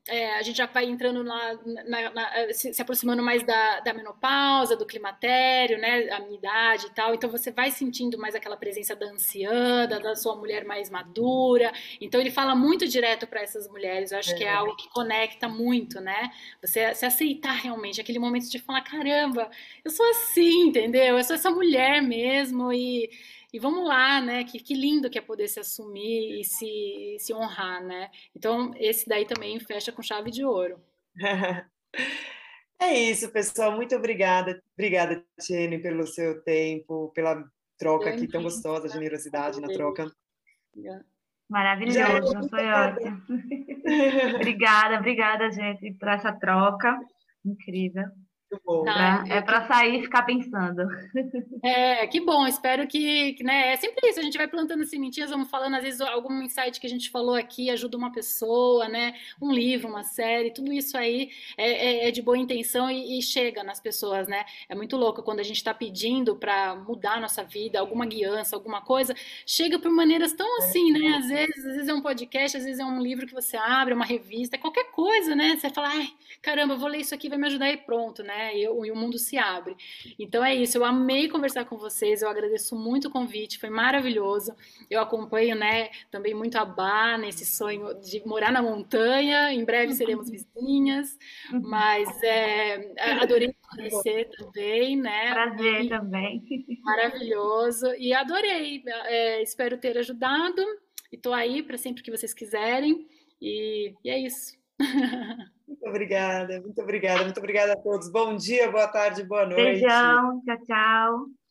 é, a gente já vai entrando na, na, na se, se, aproximando mais da, da, menopausa, do climatério, né, a minha idade e tal. Então você vai sentindo mais aquela presença da anciã, da, da sua mulher mais madura. Então ele fala muito direto para essas mulheres. Eu acho é. que é algo que conecta muito, né? Você se aceitar realmente aquele momento de falar caramba, eu sou assim, entendeu? Eu sou essa mulher mesmo e e vamos lá, né? Que, que lindo que é poder se assumir e se, se honrar, né? Então, esse daí também fecha com chave de ouro. É isso, pessoal. Muito obrigada. Obrigada, Tiene, pelo seu tempo, pela troca aqui tão gostosa, a generosidade na troca. Maravilhoso, foi ótimo. obrigada, obrigada, gente, por essa troca incrível. Bom, tá, é para sair e ficar pensando. É, que bom, espero que, que, né, é sempre isso, a gente vai plantando sementinhas, vamos falando, às vezes algum insight que a gente falou aqui ajuda uma pessoa, né, um livro, uma série, tudo isso aí é, é, é de boa intenção e, e, chega nas pessoas, né, é muito louco quando a gente está pedindo para mudar a nossa vida, alguma guiança, alguma coisa, chega por maneiras tão assim, né, às vezes, às vezes é um podcast, às vezes é um livro que você abre, uma revista, qualquer coisa, né, você fala, ai, caramba, vou ler isso aqui, vai me ajudar e pronto, né, né? E, eu, e o mundo se abre. Então é isso, eu amei conversar com vocês, eu agradeço muito o convite, foi maravilhoso. Eu acompanho, né, também muito a Bá nesse sonho de morar na montanha, em breve seremos vizinhas, mas é, adorei conhecer também, né? Prazer e, também. Maravilhoso, e adorei, é, espero ter ajudado, e tô aí para sempre que vocês quiserem, e, e é isso. Muito obrigada, muito obrigada, muito obrigada a todos. Bom dia, boa tarde, boa noite. Beijão, tchau, tchau.